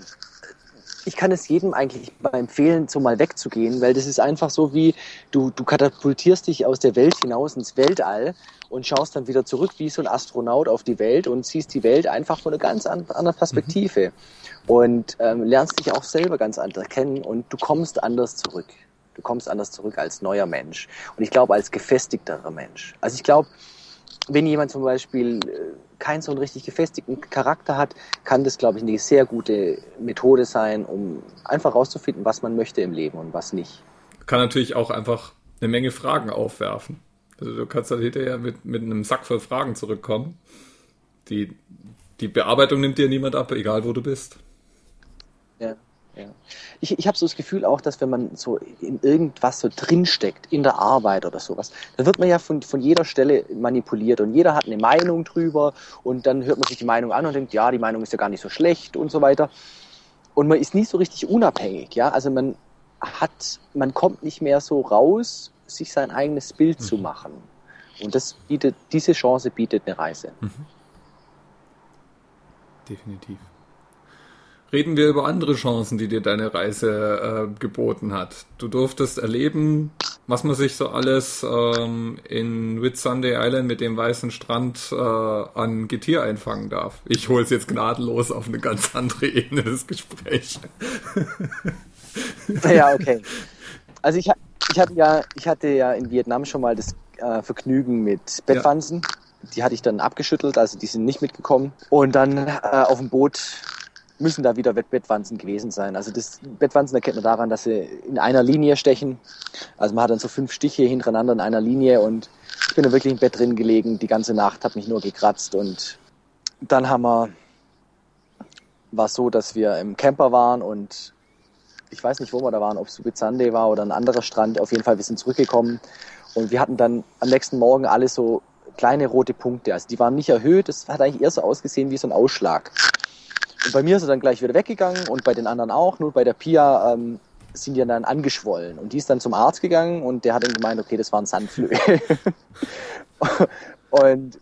ich kann es jedem eigentlich mal empfehlen, so mal wegzugehen, weil das ist einfach so wie, du, du katapultierst dich aus der Welt hinaus ins Weltall und schaust dann wieder zurück wie so ein Astronaut auf die Welt und siehst die Welt einfach von einer ganz anderen Perspektive mhm. und ähm, lernst dich auch selber ganz anders kennen und du kommst anders zurück. Du kommst anders zurück als neuer Mensch und ich glaube als gefestigterer Mensch. Also ich glaube, wenn jemand zum Beispiel äh, keinen so einen richtig gefestigten Charakter hat, kann das, glaube ich, eine sehr gute Methode sein, um einfach rauszufinden, was man möchte im Leben und was nicht. Kann natürlich auch einfach eine Menge Fragen aufwerfen. Also du kannst dann hinterher mit, mit einem Sack voll Fragen zurückkommen. Die, die Bearbeitung nimmt dir niemand ab, egal wo du bist. Ja. Ich, ich habe so das Gefühl auch, dass wenn man so in irgendwas so drinsteckt, in der Arbeit oder sowas, dann wird man ja von, von jeder Stelle manipuliert und jeder hat eine Meinung drüber und dann hört man sich die Meinung an und denkt, ja, die Meinung ist ja gar nicht so schlecht und so weiter. Und man ist nie so richtig unabhängig, ja. Also man hat, man kommt nicht mehr so raus, sich sein eigenes Bild mhm. zu machen. Und das bietet, diese Chance bietet eine Reise. Mhm. Definitiv reden wir über andere Chancen, die dir deine Reise äh, geboten hat. Du durftest erleben, was man sich so alles ähm, in Whitsunday Island mit dem weißen Strand äh, an Getier einfangen darf. Ich hole es jetzt gnadenlos auf eine ganz andere Ebene des Gesprächs. ja, okay. Also ich, ich, hatte ja, ich hatte ja in Vietnam schon mal das äh, Vergnügen mit Bettwanzen. Ja. Die hatte ich dann abgeschüttelt, also die sind nicht mitgekommen. Und dann äh, auf dem Boot müssen da wieder Bettwanzen gewesen sein. Also das Bettwanzen erkennt man daran, dass sie in einer Linie stechen. Also man hat dann so fünf Stiche hintereinander in einer Linie und ich bin da wirklich im Bett drin gelegen. Die ganze Nacht hat mich nur gekratzt und dann haben wir, war es so, dass wir im Camper waren und ich weiß nicht, wo wir da waren, ob es Subizande war oder ein anderer Strand. Auf jeden Fall, wir sind zurückgekommen und wir hatten dann am nächsten Morgen alle so kleine rote Punkte. Also die waren nicht erhöht, das hat eigentlich eher so ausgesehen wie so ein Ausschlag. Und bei mir ist er dann gleich wieder weggegangen und bei den anderen auch. Nur bei der Pia ähm, sind die dann angeschwollen. Und die ist dann zum Arzt gegangen und der hat dann gemeint, okay, das waren Sandflöhe. und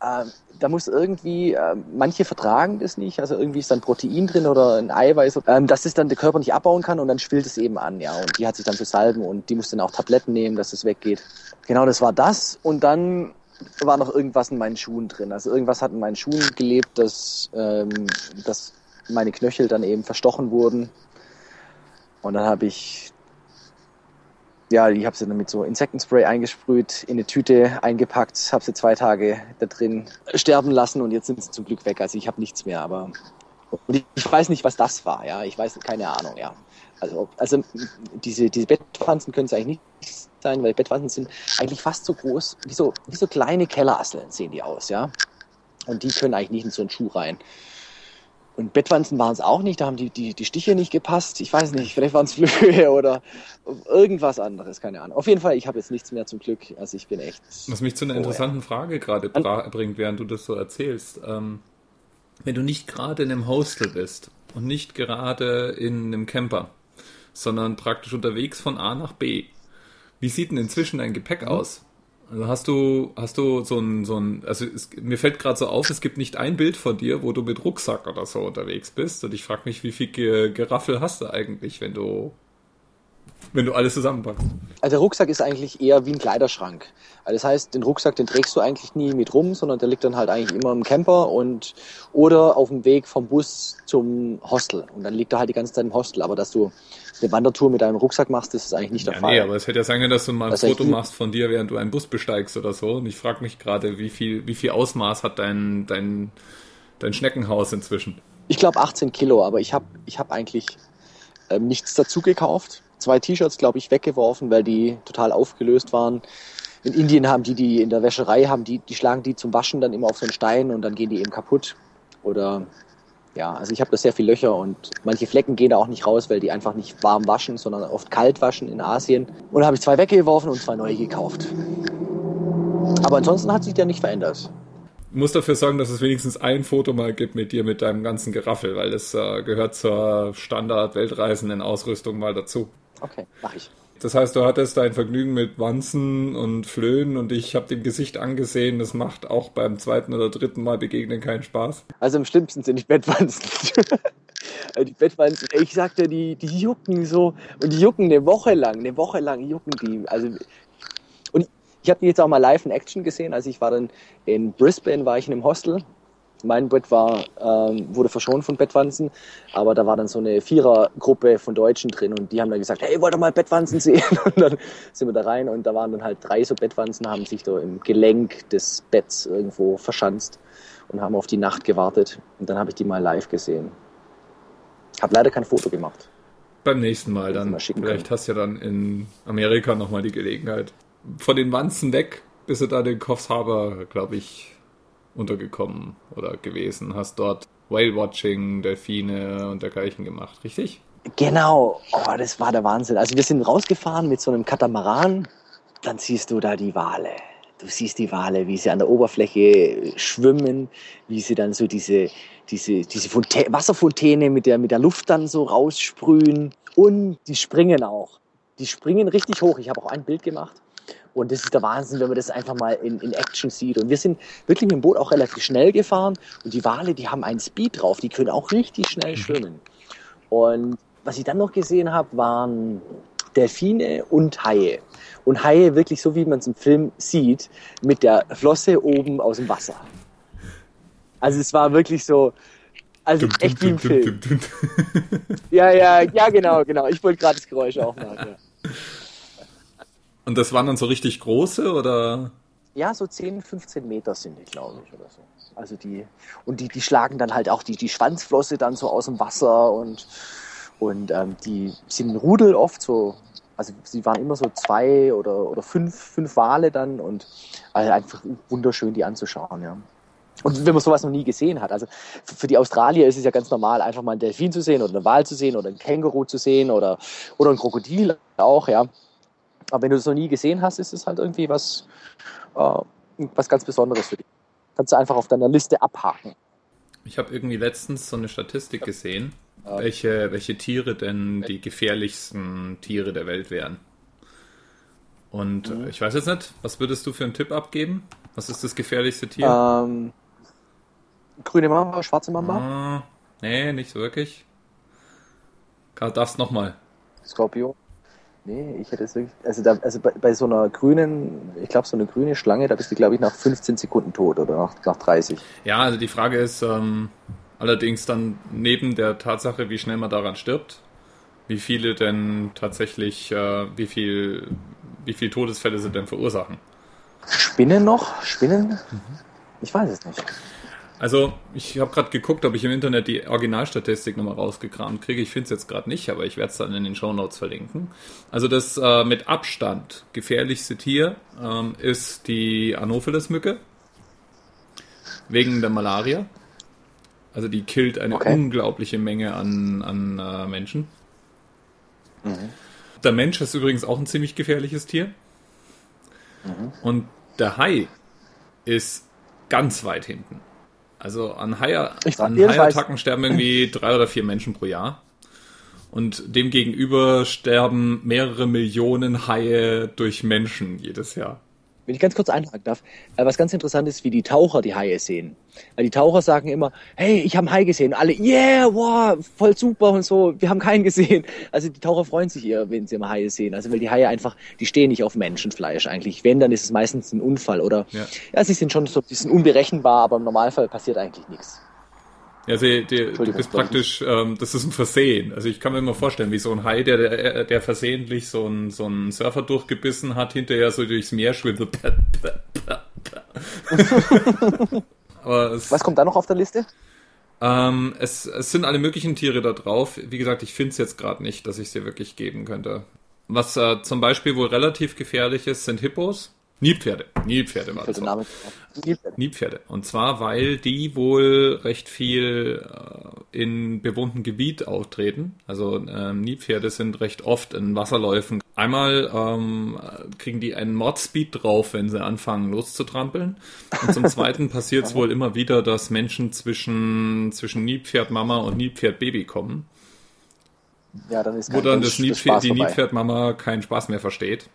äh, da muss irgendwie, äh, manche vertragen das nicht, also irgendwie ist dann Protein drin oder ein Eiweiß, ähm, dass es dann der Körper nicht abbauen kann und dann schwillt es eben an, ja. Und die hat sich dann zu salben und die muss dann auch Tabletten nehmen, dass es weggeht. Genau, das war das. Und dann war noch irgendwas in meinen Schuhen drin. Also irgendwas hat in meinen Schuhen gelebt, dass, ähm, dass meine Knöchel dann eben verstochen wurden. Und dann habe ich, ja, ich habe sie dann mit so Insektenspray eingesprüht, in eine Tüte eingepackt, habe sie zwei Tage da drin sterben lassen und jetzt sind sie zum Glück weg. Also ich habe nichts mehr, aber Und ich weiß nicht, was das war, ja. Ich weiß keine Ahnung, ja. Also, also diese, diese Bettwanzen können es eigentlich nicht sein, weil Bettwanzen sind eigentlich fast so groß, wie so, wie so kleine Kellerasseln sehen die aus, ja. Und die können eigentlich nicht in so einen Schuh rein. Und Bettwanzen waren es auch nicht, da haben die, die, die Stiche nicht gepasst. Ich weiß nicht, vielleicht waren es Flöhe oder irgendwas anderes, keine Ahnung. Auf jeden Fall, ich habe jetzt nichts mehr zum Glück. Also ich bin echt. Was mich zu einer oh, interessanten ja. Frage gerade bringt, während du das so erzählst. Ähm, wenn du nicht gerade in einem Hostel bist und nicht gerade in einem Camper, sondern praktisch unterwegs von A nach B, wie sieht denn inzwischen dein Gepäck mhm. aus? Also hast du, hast du so ein, so ein, also es, mir fällt gerade so auf, es gibt nicht ein Bild von dir, wo du mit Rucksack oder so unterwegs bist. Und ich frage mich, wie viel Geraffel hast du eigentlich, wenn du, wenn du alles zusammenpackst? Also der Rucksack ist eigentlich eher wie ein Kleiderschrank. Also das heißt, den Rucksack, den trägst du eigentlich nie mit rum, sondern der liegt dann halt eigentlich immer im Camper und oder auf dem Weg vom Bus zum Hostel. Und dann liegt er halt die ganze Zeit im Hostel. Aber dass du eine Wandertour mit deinem Rucksack machst, das ist eigentlich nicht der ja, Fall. Nee, aber es hätte ja sein können, dass du mal ein das Foto machst von dir, während du einen Bus besteigst oder so. Und ich frage mich gerade, wie viel, wie viel Ausmaß hat dein, dein, dein Schneckenhaus inzwischen? Ich glaube 18 Kilo, aber ich habe ich hab eigentlich ähm, nichts dazu gekauft. Zwei T-Shirts, glaube ich, weggeworfen, weil die total aufgelöst waren in Indien haben die, die in der Wäscherei haben, die, die schlagen die zum Waschen dann immer auf so einen Stein und dann gehen die eben kaputt. Oder ja, also ich habe da sehr viele Löcher und manche Flecken gehen da auch nicht raus, weil die einfach nicht warm waschen, sondern oft kalt waschen in Asien. Und da habe ich zwei weggeworfen und zwei neue gekauft. Aber ansonsten hat sich der nicht verändert. Du musst dafür sorgen, dass es wenigstens ein Foto mal gibt mit dir, mit deinem ganzen Geraffel, weil das äh, gehört zur Standard-Weltreisenden-Ausrüstung mal dazu. Okay, mach ich. Das heißt, du hattest dein Vergnügen mit Wanzen und Flöhen und ich habe dem Gesicht angesehen, das macht auch beim zweiten oder dritten Mal begegnen keinen Spaß. Also am schlimmsten sind die Bettwanzen. die Bettwanzen, ich sagte, die, die jucken so und die jucken eine Woche lang, eine Woche lang jucken die. Also und ich habe die jetzt auch mal live in Action gesehen. Also ich war dann in Brisbane, war ich in einem Hostel mein Bett war, ähm, wurde verschont von Bettwanzen, aber da war dann so eine Vierergruppe von Deutschen drin und die haben dann gesagt, hey, wollt ihr mal Bettwanzen sehen? Und dann sind wir da rein und da waren dann halt drei so Bettwanzen, haben sich da im Gelenk des Betts irgendwo verschanzt und haben auf die Nacht gewartet. Und dann habe ich die mal live gesehen. Habe leider kein Foto gemacht. Beim nächsten Mal dann. Vielleicht hast du ja dann in Amerika nochmal die Gelegenheit. Von den Wanzen weg, bis du da den Coffs Harbor, glaube ich, untergekommen oder gewesen, hast dort Whale-Watching, Delfine und dergleichen gemacht, richtig? Genau, oh, das war der Wahnsinn. Also wir sind rausgefahren mit so einem Katamaran, dann siehst du da die Wale. Du siehst die Wale, wie sie an der Oberfläche schwimmen, wie sie dann so diese, diese, diese Wasserfontäne mit der, mit der Luft dann so raussprühen. Und die springen auch. Die springen richtig hoch. Ich habe auch ein Bild gemacht. Und das ist der Wahnsinn, wenn man das einfach mal in, in Action sieht. Und wir sind wirklich mit dem Boot auch relativ schnell gefahren. Und die Wale, die haben einen Speed drauf, die können auch richtig schnell schwimmen. Und was ich dann noch gesehen habe, waren Delfine und Haie. Und Haie wirklich so, wie man es im Film sieht, mit der Flosse oben aus dem Wasser. Also es war wirklich so, also echt wie im Film. Ja, ja, ja, genau, genau. Ich wollte gerade das Geräusch auch machen. Ja. Und das waren dann so richtig große oder? Ja, so 10, 15 Meter sind die, glaube ich, oder so. Also die, und die, die schlagen dann halt auch die, die Schwanzflosse dann so aus dem Wasser und, und ähm, die sind Rudel oft so, also sie waren immer so zwei oder, oder fünf, fünf Wale dann und also einfach wunderschön die anzuschauen, ja. Und wenn man sowas noch nie gesehen hat. Also für die Australier ist es ja ganz normal, einfach mal einen Delfin zu sehen oder einen Wal zu sehen oder einen Känguru zu sehen oder, oder ein Krokodil auch, ja. Aber wenn du das noch nie gesehen hast, ist es halt irgendwie was, äh, was ganz Besonderes für dich. Kannst du einfach auf deiner Liste abhaken. Ich habe irgendwie letztens so eine Statistik gesehen, ja. welche, welche Tiere denn die gefährlichsten Tiere der Welt wären. Und mhm. ich weiß jetzt nicht, was würdest du für einen Tipp abgeben? Was ist das gefährlichste Tier? Ähm, grüne Mamba, schwarze Mamba? Ah, nee, nicht so wirklich. Darfst nochmal. Skorpion. Nee, ich hätte es wirklich, also, da, also bei, bei so einer grünen, ich glaube so eine grüne Schlange, da bist du glaube ich nach 15 Sekunden tot oder nach, nach 30. Ja, also die Frage ist ähm, allerdings dann neben der Tatsache, wie schnell man daran stirbt, wie viele denn tatsächlich, äh, wie viel, wie viel Todesfälle sie denn verursachen. Spinnen noch? Spinnen? Mhm. Ich weiß es nicht. Also, ich habe gerade geguckt, ob ich im Internet die Originalstatistik nochmal rausgekramt kriege. Ich finde es jetzt gerade nicht, aber ich werde es dann in den Show Notes verlinken. Also, das äh, mit Abstand gefährlichste Tier ähm, ist die Anopheles-Mücke. Wegen der Malaria. Also, die killt eine Okay. unglaubliche Menge an, an äh, Menschen. Der Mensch ist übrigens auch ein ziemlich gefährliches Tier. Und der Hai ist ganz weit hinten. Also an, Haiattacken sterben irgendwie drei oder vier Menschen pro Jahr. Und demgegenüber sterben mehrere Millionen Haie durch Menschen jedes Jahr. Wenn ich ganz kurz einhaken darf, äh, was ganz interessant ist, wie die Taucher die Haie sehen. Weil die Taucher sagen immer, hey, ich habe einen Hai gesehen. Alle, yeah, wow, voll super und so, wir haben keinen gesehen. Also die Taucher freuen sich eher, wenn sie immer Haie sehen. Also weil die Haie einfach, die stehen nicht auf Menschenfleisch eigentlich. Wenn, dann ist es meistens ein Unfall oder, Ja. ja, sie sind schon so ein bisschen unberechenbar, aber im Normalfall passiert eigentlich nichts. Ja, sie, die, du bist praktisch, ähm, das ist ein Versehen. Also ich kann mir immer vorstellen, wie so ein Hai, der, der, der versehentlich so einen so einen Surfer durchgebissen hat, hinterher so durchs Meer schwimmt. Es, Was kommt da noch auf der Liste? ähm, es, es sind alle möglichen Tiere da drauf. Wie gesagt, ich finde es jetzt gerade nicht, dass ich es dir wirklich geben könnte. Was äh, zum Beispiel wohl relativ gefährlich ist, sind Hippos. Nilpferde. Nilpferde war das. Wort. Name. Nilpferde. Und zwar, weil die wohl recht viel äh, in bewohnten Gebiet auftreten. Also ähm, Nilpferde sind recht oft in Wasserläufen. Einmal ähm, kriegen die einen Mordspeed drauf, wenn sie anfangen loszutrampeln. Und zum Zweiten passiert es wohl immer wieder, dass Menschen zwischen, zwischen Nilpferdmama und Nilpferdbaby kommen. Ja, dann ist Wo dann ist das Nilpferd, die. Nilpferdmama keinen Spaß mehr versteht.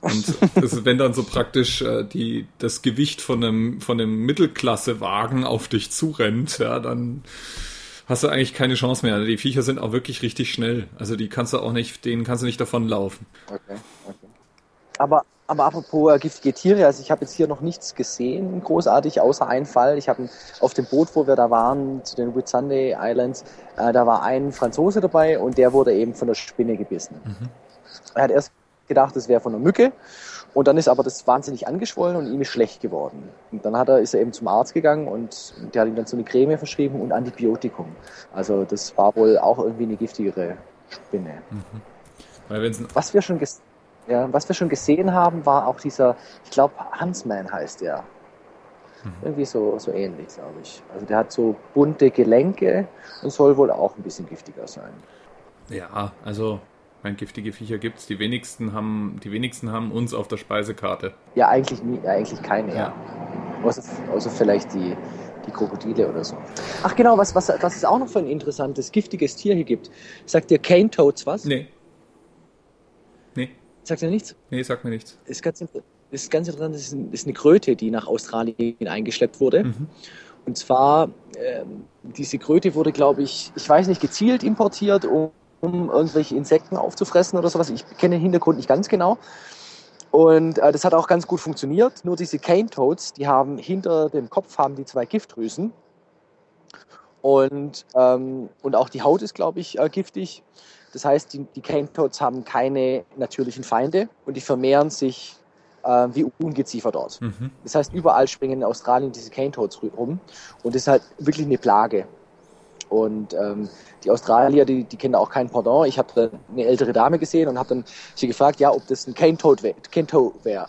Und das, ist, wenn dann so praktisch äh, die, das Gewicht von einem, von einem Mittelklassewagen auf dich zurennt, ja, dann hast du eigentlich keine Chance mehr. Die Viecher sind auch wirklich richtig schnell. Also die kannst du auch nicht, denen kannst du nicht davonlaufen. Okay, okay. Aber, aber apropos äh, giftige Tiere, also ich habe jetzt hier noch nichts gesehen, großartig, außer ein Fall. Ich habe auf dem Boot, wo wir da waren, zu den Whitsunday Islands, äh, da war ein Franzose dabei und der wurde eben von der Spinne gebissen. Er hat erst gedacht, es wäre von einer Mücke und dann ist aber das wahnsinnig angeschwollen und ihm ist schlecht geworden. Und dann hat er, ist er eben zum Arzt gegangen und der hat ihm dann so eine Creme verschrieben und Antibiotikum. Also das war wohl auch irgendwie eine giftigere Spinne. Wenn's, Was wir schon ja, was wir schon gesehen haben, war auch dieser, ich glaube, Huntsman heißt der. Irgendwie so, so ähnlich, glaube ich. Also der hat so bunte Gelenke und soll wohl auch ein bisschen giftiger sein. ja, also mein giftige Viecher gibt's. Die wenigsten haben, die wenigsten haben uns auf der Speisekarte. Ja, eigentlich nie, eigentlich keine, ja. Ja. Außer, außer vielleicht die, die Krokodile oder so. Ach genau, was, was, was es auch noch für ein interessantes, giftiges Tier hier gibt. Sagt dir Cane Toads was? Nee. Nee, Sagt dir nichts? nee, sag mir nichts. ist ganz, ist ganz interessant, das ist, ein, ist eine Kröte, die nach Australien eingeschleppt wurde. Mhm. Und zwar, ähm, diese Kröte wurde, glaube ich, ich weiß nicht, gezielt importiert, um, um irgendwelche Insekten aufzufressen oder sowas. Ich kenne den Hintergrund nicht ganz genau. Und äh, das hat auch ganz gut funktioniert. Nur diese Cane Toads, die haben hinter dem Kopf haben die zwei Giftdrüsen. Und, ähm, und auch die Haut ist, glaube ich, äh, giftig. Das heißt, die, die Cane Toads haben keine natürlichen Feinde und die vermehren sich äh, wie Ungeziefer dort. Mhm. Das heißt, überall springen in Australien diese Cane Toads rum und das ist halt wirklich eine Plage. Und ähm, die Australier, die, die kennen auch kein Pardon. Ich habe eine ältere Dame gesehen und habe dann sie gefragt, ja, ob das ein Cane Toad wäre. Wär.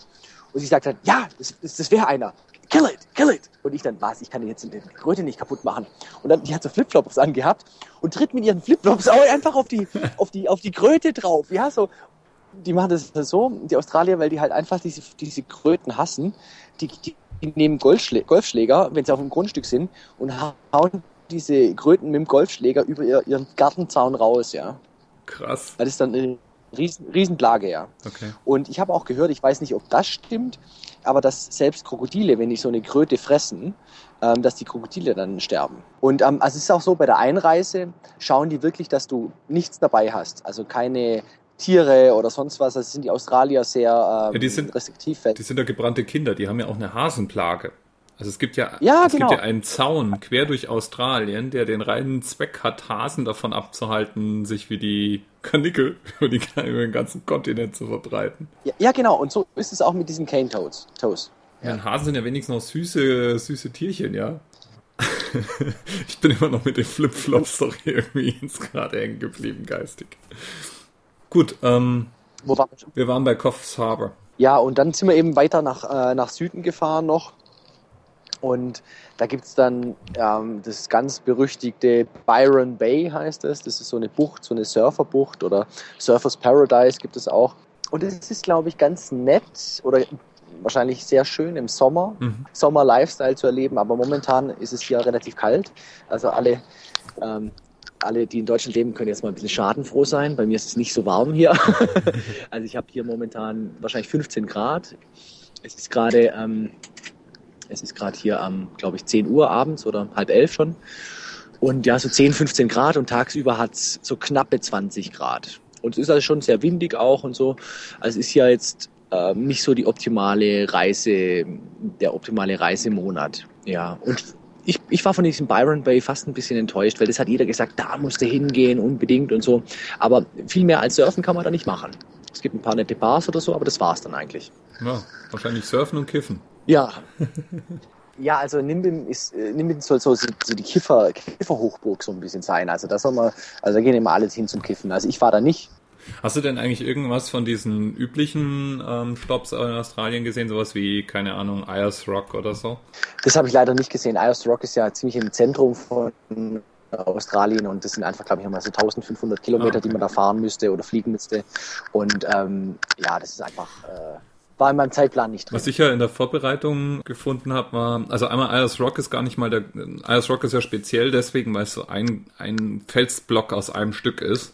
Und sie sagt dann, ja, das, das, das wäre einer. Kill it, kill it. Und ich dann, was, ich kann jetzt die Kröte nicht kaputt machen. Und dann, die hat so Flipflops angehabt und tritt mit ihren Flipflops auch einfach auf die, auf die, auf die Kröte drauf. Ja, so, die machen das so, die Australier, weil die halt einfach diese, diese Kröten hassen. Die, die, die nehmen Golfschlä Golfschläger, wenn sie auf dem Grundstück sind, und hauen diese Kröten mit dem Golfschläger über ihr, ihren Gartenzaun raus, ja. Krass. Das ist dann eine riesen, Riesenplage, ja. Okay. Und ich habe auch gehört, ich weiß nicht, ob das stimmt, aber dass selbst Krokodile, wenn die so eine Kröte fressen, ähm, dass die Krokodile dann sterben. Und ähm, also es ist auch so, bei der Einreise schauen die wirklich, dass du nichts dabei hast. Also keine Tiere oder sonst was. Das sind die Australier sehr ähm, Ja, die sind- restriktiv. Die sind ja gebrannte Kinder, die haben ja auch eine Hasenplage. Also es gibt ja, Ja, es genau. gibt ja einen Zaun quer durch Australien, der den reinen Zweck hat, Hasen davon abzuhalten, sich wie die Kanickel über, die, über den ganzen Kontinent zu verbreiten. Ja, ja, genau. Und so ist es auch mit diesen Cane Toads. Toes. Ja. Und Hasen sind ja wenigstens noch süße, süße Tierchen, ja. ich bin immer noch mit den Flipflops doch irgendwie ins gerade hängen geblieben, geistig. Gut, ähm, Wo waren wir, schon? wir waren bei Coffs Harbor. Ja, und dann sind wir eben weiter nach, äh, nach Süden gefahren noch. Und da gibt es dann ähm, das ganz berüchtigte Byron Bay, heißt es. Das ist so eine Bucht, so eine Surferbucht oder Surfers Paradise gibt es auch. Und es ist, glaube ich, ganz nett oder wahrscheinlich sehr schön im Sommer, mhm. Sommer-Lifestyle zu erleben. Aber momentan ist es hier relativ kalt. Also alle, ähm, alle, die in Deutschland leben, können jetzt mal ein bisschen schadenfroh sein. Bei mir ist es nicht so warm hier. also ich habe hier momentan wahrscheinlich 15 Grad. Es ist gerade ähm, es ist gerade hier am, glaube ich, 10 Uhr abends oder halb elf schon. Und ja, so 10, 15 Grad und tagsüber hat es so knappe 20 Grad. Und es ist also schon sehr windig auch und so. Also es ist ja jetzt äh, nicht so die optimale Reise, der optimale Reisemonat. Ja, und ich, ich war von diesem Byron Bay fast ein bisschen enttäuscht, weil das hat jeder gesagt, da musst du hingehen, unbedingt und so. Aber viel mehr als surfen kann man da nicht machen. Es gibt ein paar nette Bars oder so, aber das war's dann eigentlich. Ja, wahrscheinlich surfen und kiffen. Ja. Ja, also Nimbin ist, äh, Nimbin soll so, so die Kiffer, Kifferhochburg so ein bisschen sein. Also da soll man, also da gehen immer alle hin zum Kiffen. Also ich war da nicht. Hast du denn eigentlich irgendwas von diesen üblichen ähm, Stops in Australien gesehen? Sowas wie, keine Ahnung, Ayers Rock oder so? Das habe ich leider nicht gesehen. Ayers Rock ist ja ziemlich im Zentrum von Australien und das sind einfach, glaube ich, nochmal so 1500 Kilometer, ah, okay. die man da fahren müsste oder fliegen müsste. Und ähm, ja, das ist einfach... Äh, war in meinem Zeitplan nicht drin. Was ich ja in der Vorbereitung gefunden habe, war, also einmal Ayers Rock ist gar nicht mal der, Ayers Rock ist ja speziell deswegen, weil es so ein, ein Felsblock aus einem Stück ist.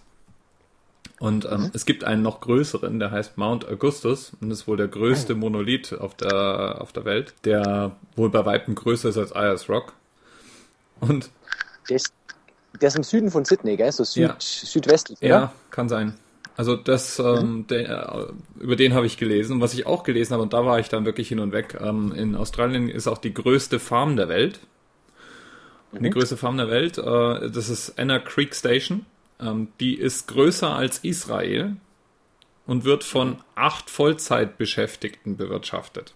Und ähm, mhm. es gibt einen noch größeren, der heißt Mount Augustus und ist wohl der größte oh. Monolith auf der, auf der Welt, der wohl bei weitem größer ist als Ayers Rock. Und der ist, der ist im Süden von Sydney, gell? So süd, ja. südwestlich, oder? Ja, kann sein. Also das, ähm, mhm. über den habe ich gelesen. Und was ich auch gelesen habe, und da war ich dann wirklich hin und weg, ähm, in Australien ist auch die größte Farm der Welt. Mhm. Die größte Farm der Welt, äh, das ist Anna Creek Station. Ähm, die ist größer als Israel und wird von acht Vollzeitbeschäftigten bewirtschaftet.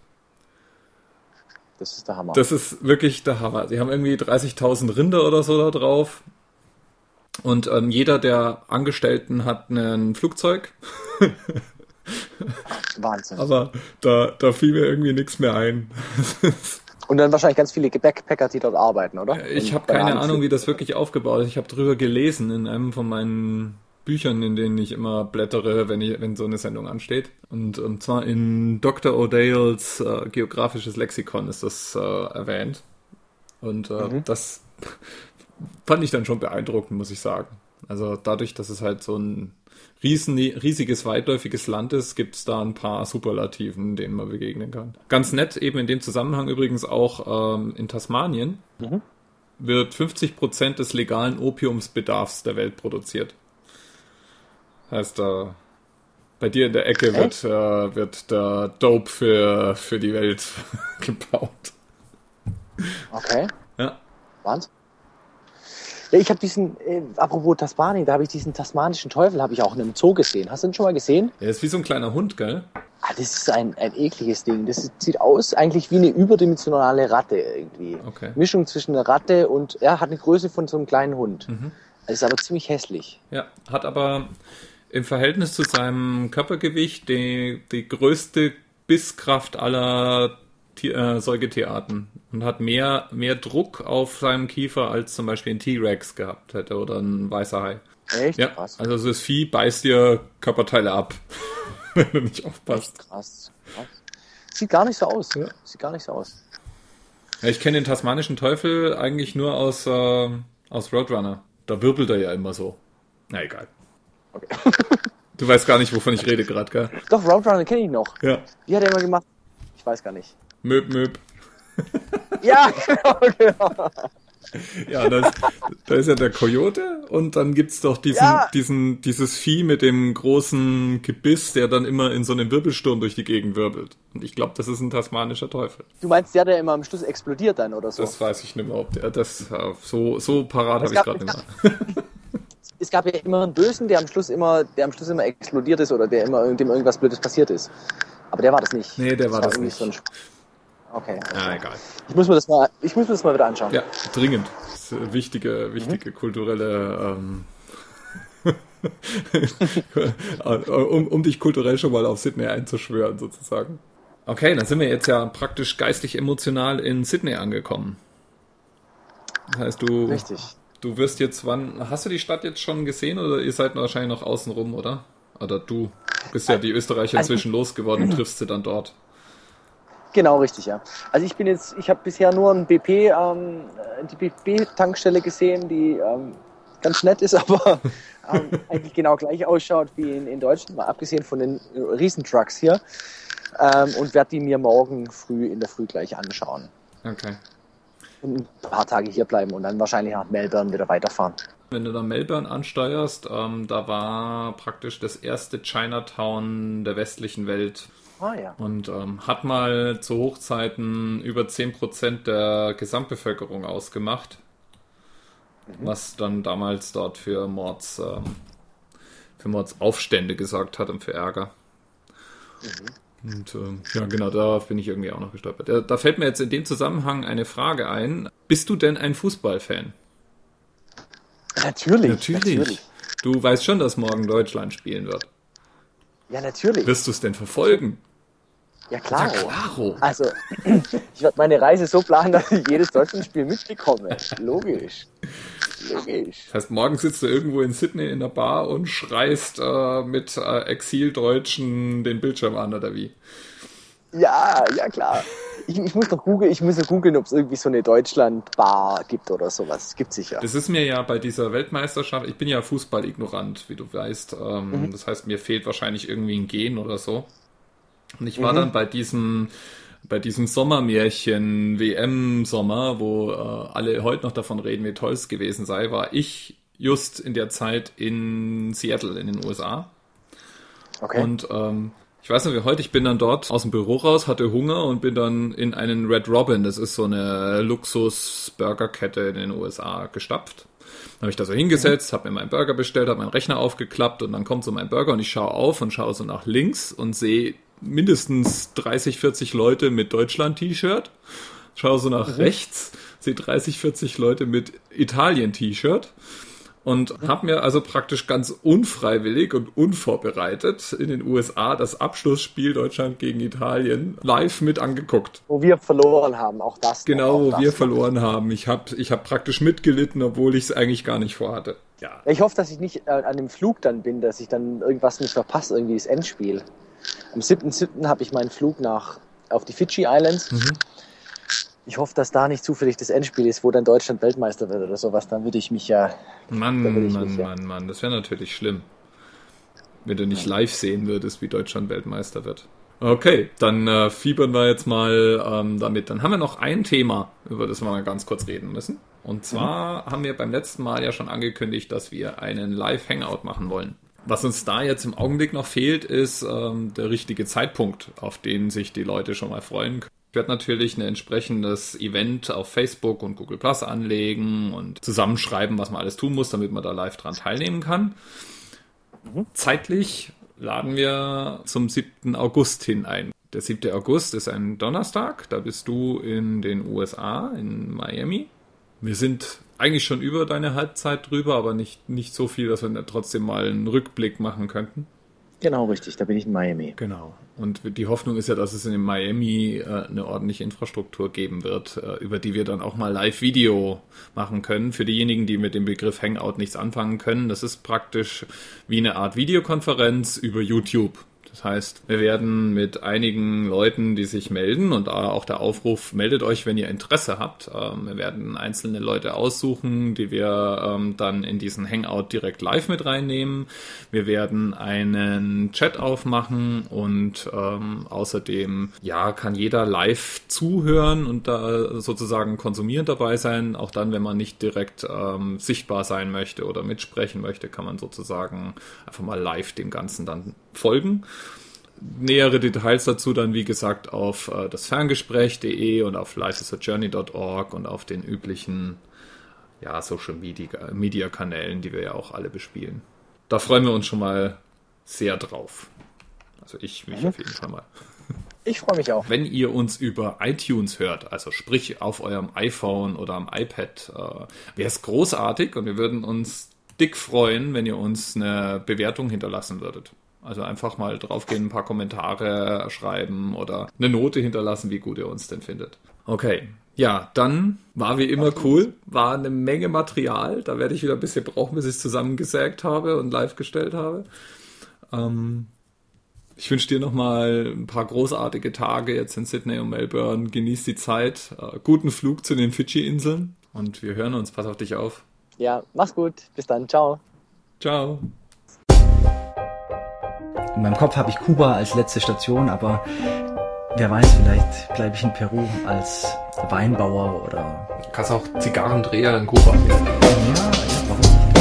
Das ist der Hammer. Das ist wirklich der Hammer. Sie haben irgendwie 30.000 Rinder oder so da drauf. Und ähm, jeder der Angestellten hat ein Flugzeug. Wahnsinn. Aber da, da fiel mir irgendwie nichts mehr ein. Und dann wahrscheinlich ganz viele Backpacker, die dort arbeiten, oder? Ich habe keine Ahnung, wie das wirklich aufgebaut ist. Ich habe drüber gelesen in einem von meinen Büchern, in denen ich immer blättere, wenn, ich, wenn so eine Sendung ansteht. Und, und zwar in Dr. O'Dales äh, Geografisches Lexikon ist das äh, erwähnt. Und äh, mhm. das fand ich dann schon beeindruckend, muss ich sagen. Also dadurch, dass es halt so ein riesen, riesiges, weitläufiges Land ist, gibt es da ein paar Superlativen, denen man begegnen kann. Ganz nett, eben in dem Zusammenhang übrigens auch ähm, in Tasmanien mhm. wird 50 Prozent des legalen Opiumsbedarfs der Welt produziert. Heißt, äh, bei dir in der Ecke wird, äh, wird der Dope für, für die Welt gebaut. Okay. Ja. Wahnsinn. Ich habe diesen, äh, apropos Tasmanien, da habe ich diesen tasmanischen Teufel, habe ich auch in einem Zoo gesehen. Hast du den schon mal gesehen? Der ist wie so ein kleiner Hund, gell? Ah, das ist ein, ein ekliges Ding. Das sieht aus eigentlich wie eine überdimensionale Ratte irgendwie. Okay. Mischung zwischen einer Ratte und, er ja, hat eine Größe von so einem kleinen Hund. Mhm. Ist aber ziemlich hässlich. Ja, hat aber im Verhältnis zu seinem Körpergewicht die, die größte Bisskraft aller Tier, äh, Säugetierarten und hat mehr, mehr Druck auf seinem Kiefer als zum Beispiel ein T-Rex gehabt hätte oder ein weißer Hai. Echt? Ja, krass. Also das Vieh beißt dir Körperteile ab, wenn du nicht aufpasst. Echt krass. krass. Sieht gar nicht so aus. Ja. Sieht gar nicht so aus. Ja, ich kenne den tasmanischen Teufel eigentlich nur aus, äh, aus Roadrunner. Da wirbelt er ja immer so. Na egal. Okay. du weißt gar nicht, wovon ich rede gerade, gell? Doch, Roadrunner kenne ich noch. Ja. Wie hat er immer gemacht? Ich weiß gar nicht. Möb, möb. Ja, genau, genau. Ja, da ist, da ist ja der Coyote und dann gibt's doch diesen, ja. diesen, dieses Vieh mit dem großen Gebiss, der dann immer in so einem Wirbelsturm durch die Gegend wirbelt. Und ich glaube, das ist ein tasmanischer Teufel. Du meinst der, der immer am Schluss explodiert dann oder so? Das weiß ich nicht mehr, ob der, das, so, so parat habe ich gerade nicht mehr. Es gab ja immer einen Bösen, der am Schluss immer, der am Schluss immer explodiert ist oder der immer, dem irgendwas Blödes passiert ist. Aber der war das nicht. Nee, der war das, war das nicht. So Okay. Ja, egal. Ich muss mir das mal, ich muss mir das mal wieder anschauen. Ja, dringend. Das ist eine wichtige, wichtige mhm. kulturelle, ähm, um, um dich kulturell schon mal auf Sydney einzuschwören, sozusagen. Okay, dann sind wir jetzt ja praktisch geistig emotional in Sydney angekommen. Das heißt, du, Richtig. du wirst jetzt wann, hast du die Stadt jetzt schon gesehen oder ihr seid wahrscheinlich noch außen rum, oder? Oder du bist ja die Österreicher also, inzwischen losgeworden und triffst sie dann dort. Genau, richtig, ja. Also ich bin jetzt, ich habe bisher nur ein BP, ähm, die BP-Tankstelle gesehen, die ähm, ganz nett ist, aber ähm, eigentlich genau gleich ausschaut wie in, in Deutschland, mal abgesehen von den Riesentrucks hier. Ähm, und werde die mir morgen früh in der Früh gleich anschauen. Okay. Und ein paar Tage hier bleiben und dann wahrscheinlich nach Melbourne wieder weiterfahren. Wenn du da Melbourne ansteuerst, ähm, da war praktisch das erste Chinatown der westlichen Welt. Ah, ja. Und ähm, hat mal zu Hochzeiten über 10% der Gesamtbevölkerung ausgemacht. Mhm. Was dann damals dort für Mords, ähm, für Mordsaufstände gesorgt hat und für Ärger. Mhm. Und ähm, ja, genau, darauf bin ich irgendwie auch noch gestolpert. Da, da fällt mir jetzt in dem Zusammenhang eine Frage ein. Bist du denn ein Fußballfan? Natürlich, natürlich. Natürlich. Du weißt schon, dass morgen Deutschland spielen wird. Ja, natürlich. Wirst du es denn verfolgen? Ja, klar. Ja, klaro. Also, ich werde meine Reise so planen, dass ich jedes Deutschlandspiel mitbekomme. Logisch. Logisch. Das heißt, morgen sitzt du irgendwo in Sydney in der Bar und schreist äh, mit äh, Exildeutschen den Bildschirm an, oder wie? Ja, ja, klar. Ich, ich muss noch googeln, ich muss ja googeln, ob es irgendwie so eine Deutschland-Bar gibt oder sowas. Es gibt sicher. Das ist mir ja bei dieser Weltmeisterschaft, ich bin ja Fußball-ignorant, wie du weißt. Ähm, mhm. Das heißt, mir fehlt wahrscheinlich irgendwie ein Gen oder so. Und ich war mhm. dann bei diesem bei diesem Sommermärchen WM-Sommer, wo äh, alle heute noch davon reden, wie toll es gewesen sei, war ich just in der Zeit in Seattle in den USA. Okay. Und ähm, ich weiß noch wie heute, ich bin dann dort aus dem Büro raus, hatte Hunger und bin dann in einen Red Robin, das ist so eine Luxus-Burgerkette in den USA, gestapft. Dann habe ich da so hingesetzt, habe mir meinen Burger bestellt, habe meinen Rechner aufgeklappt und dann kommt so mein Burger und ich schaue auf und schaue so nach links und sehe mindestens 30, 40 Leute mit Deutschland-T-Shirt. Schau so nach mhm. rechts, sehe 30, 40 Leute mit Italien-T-Shirt und mhm. habe mir also praktisch ganz unfreiwillig und unvorbereitet in den USA das Abschlussspiel Deutschland gegen Italien live mit angeguckt. Wo wir verloren haben, auch das. Genau, wo wir verloren haben. Ich habe ich hab praktisch mitgelitten, obwohl ich es eigentlich gar nicht vorhatte. Ja. Ich hoffe, dass ich nicht äh, an dem Flug dann bin, dass ich dann irgendwas nicht verpasse, irgendwie das Endspiel. Am 7.7. habe ich meinen Flug nach, auf die Fidschi Islands. Mhm. Ich hoffe, dass da nicht zufällig das Endspiel ist, wo dann Deutschland Weltmeister wird oder sowas. Dann würde ich mich ja. Mann, Mann, Mann, Mann. Das wäre natürlich schlimm. Wenn du nicht live sehen würdest, wie Deutschland Weltmeister wird. Okay, dann äh, fiebern wir jetzt mal ähm, damit. Dann haben wir noch ein Thema, über das wir mal ganz kurz reden müssen. Und zwar mhm. haben wir beim letzten Mal ja schon angekündigt, dass wir einen Live-Hangout machen wollen. Was uns da jetzt im Augenblick noch fehlt, ist ähm, der richtige Zeitpunkt, auf den sich die Leute schon mal freuen können. Ich werde natürlich ein entsprechendes Event auf Facebook und Google Plus anlegen und zusammenschreiben, was man alles tun muss, damit man da live dran teilnehmen kann. Mhm. Zeitlich laden wir zum 7. August hin ein. Der 7. August ist ein Donnerstag, da bist du in den USA, in Miami. Wir sind eigentlich schon über deine Halbzeit drüber, aber nicht, nicht so viel, dass wir trotzdem mal einen Rückblick machen könnten. Genau, richtig. Da bin ich in Miami. Genau. Und die Hoffnung ist ja, dass es in Miami äh, eine ordentliche Infrastruktur geben wird, äh, über die wir dann auch mal Live-Video machen können. Für diejenigen, die mit dem Begriff Hangout nichts anfangen können, das ist praktisch wie eine Art Videokonferenz über YouTube. Das heißt, wir werden mit einigen Leuten, die sich melden und auch der Aufruf, meldet euch, wenn ihr Interesse habt. Ähm, wir werden einzelne Leute aussuchen, die wir ähm, dann in diesen Hangout direkt live mit reinnehmen. Wir werden einen Chat aufmachen und ähm, außerdem, ja, kann jeder live zuhören und da sozusagen konsumierend dabei sein. Auch dann, wenn man nicht direkt sichtbar sein möchte oder mitsprechen möchte, kann man sozusagen einfach mal live dem Ganzen dann folgen. Nähere Details dazu dann, wie gesagt, auf äh, das Ferngespräch.de und auf lifeisajourney.org und auf den üblichen ja, Social Media, Media Kanälen, die wir ja auch alle bespielen. Da freuen wir uns schon mal sehr drauf. Also ich mich mhm. auf jeden Fall mal. Ich freue mich auch. Wenn ihr uns über iTunes hört, also sprich auf eurem iPhone oder am iPad, äh, wäre es großartig und wir würden uns dick freuen, wenn ihr uns eine Bewertung hinterlassen würdet. Also einfach mal draufgehen, ein paar Kommentare schreiben oder eine Note hinterlassen, wie gut ihr uns denn findet. Okay. Ja, dann war wie immer cool, war eine Menge Material. Da werde ich wieder ein bisschen brauchen, bis ich es zusammengesägt habe und live gestellt habe. Ähm, ich wünsche dir nochmal ein paar großartige Tage jetzt in Sydney und Melbourne. Genieß die Zeit. Äh, guten Flug zu den Fidschi-Inseln und wir hören uns. Pass auf dich auf. Ja, mach's gut. Bis dann. Ciao. Ciao. In meinem Kopf habe ich Kuba als letzte Station, aber wer weiß, vielleicht bleibe ich in Peru als Weinbauer oder. Du kannst auch Zigarrendreher in Kuba werden. Ja, ja warum nicht?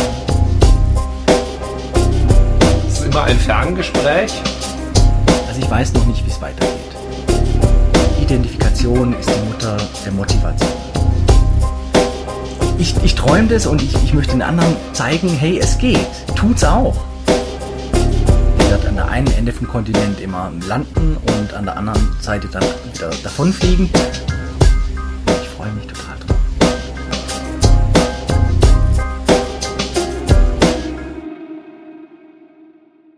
Das ist immer ein Ferngespräch. Also ich weiß noch nicht, wie es weitergeht. Identifikation ist die Mutter der Motivation. Ich, ich träume das und ich, ich möchte den anderen zeigen, hey, es geht. Tut's auch wird an der einen Ende vom Kontinent immer landen und an der anderen Seite dann wieder davonfliegen. Ich freue mich total.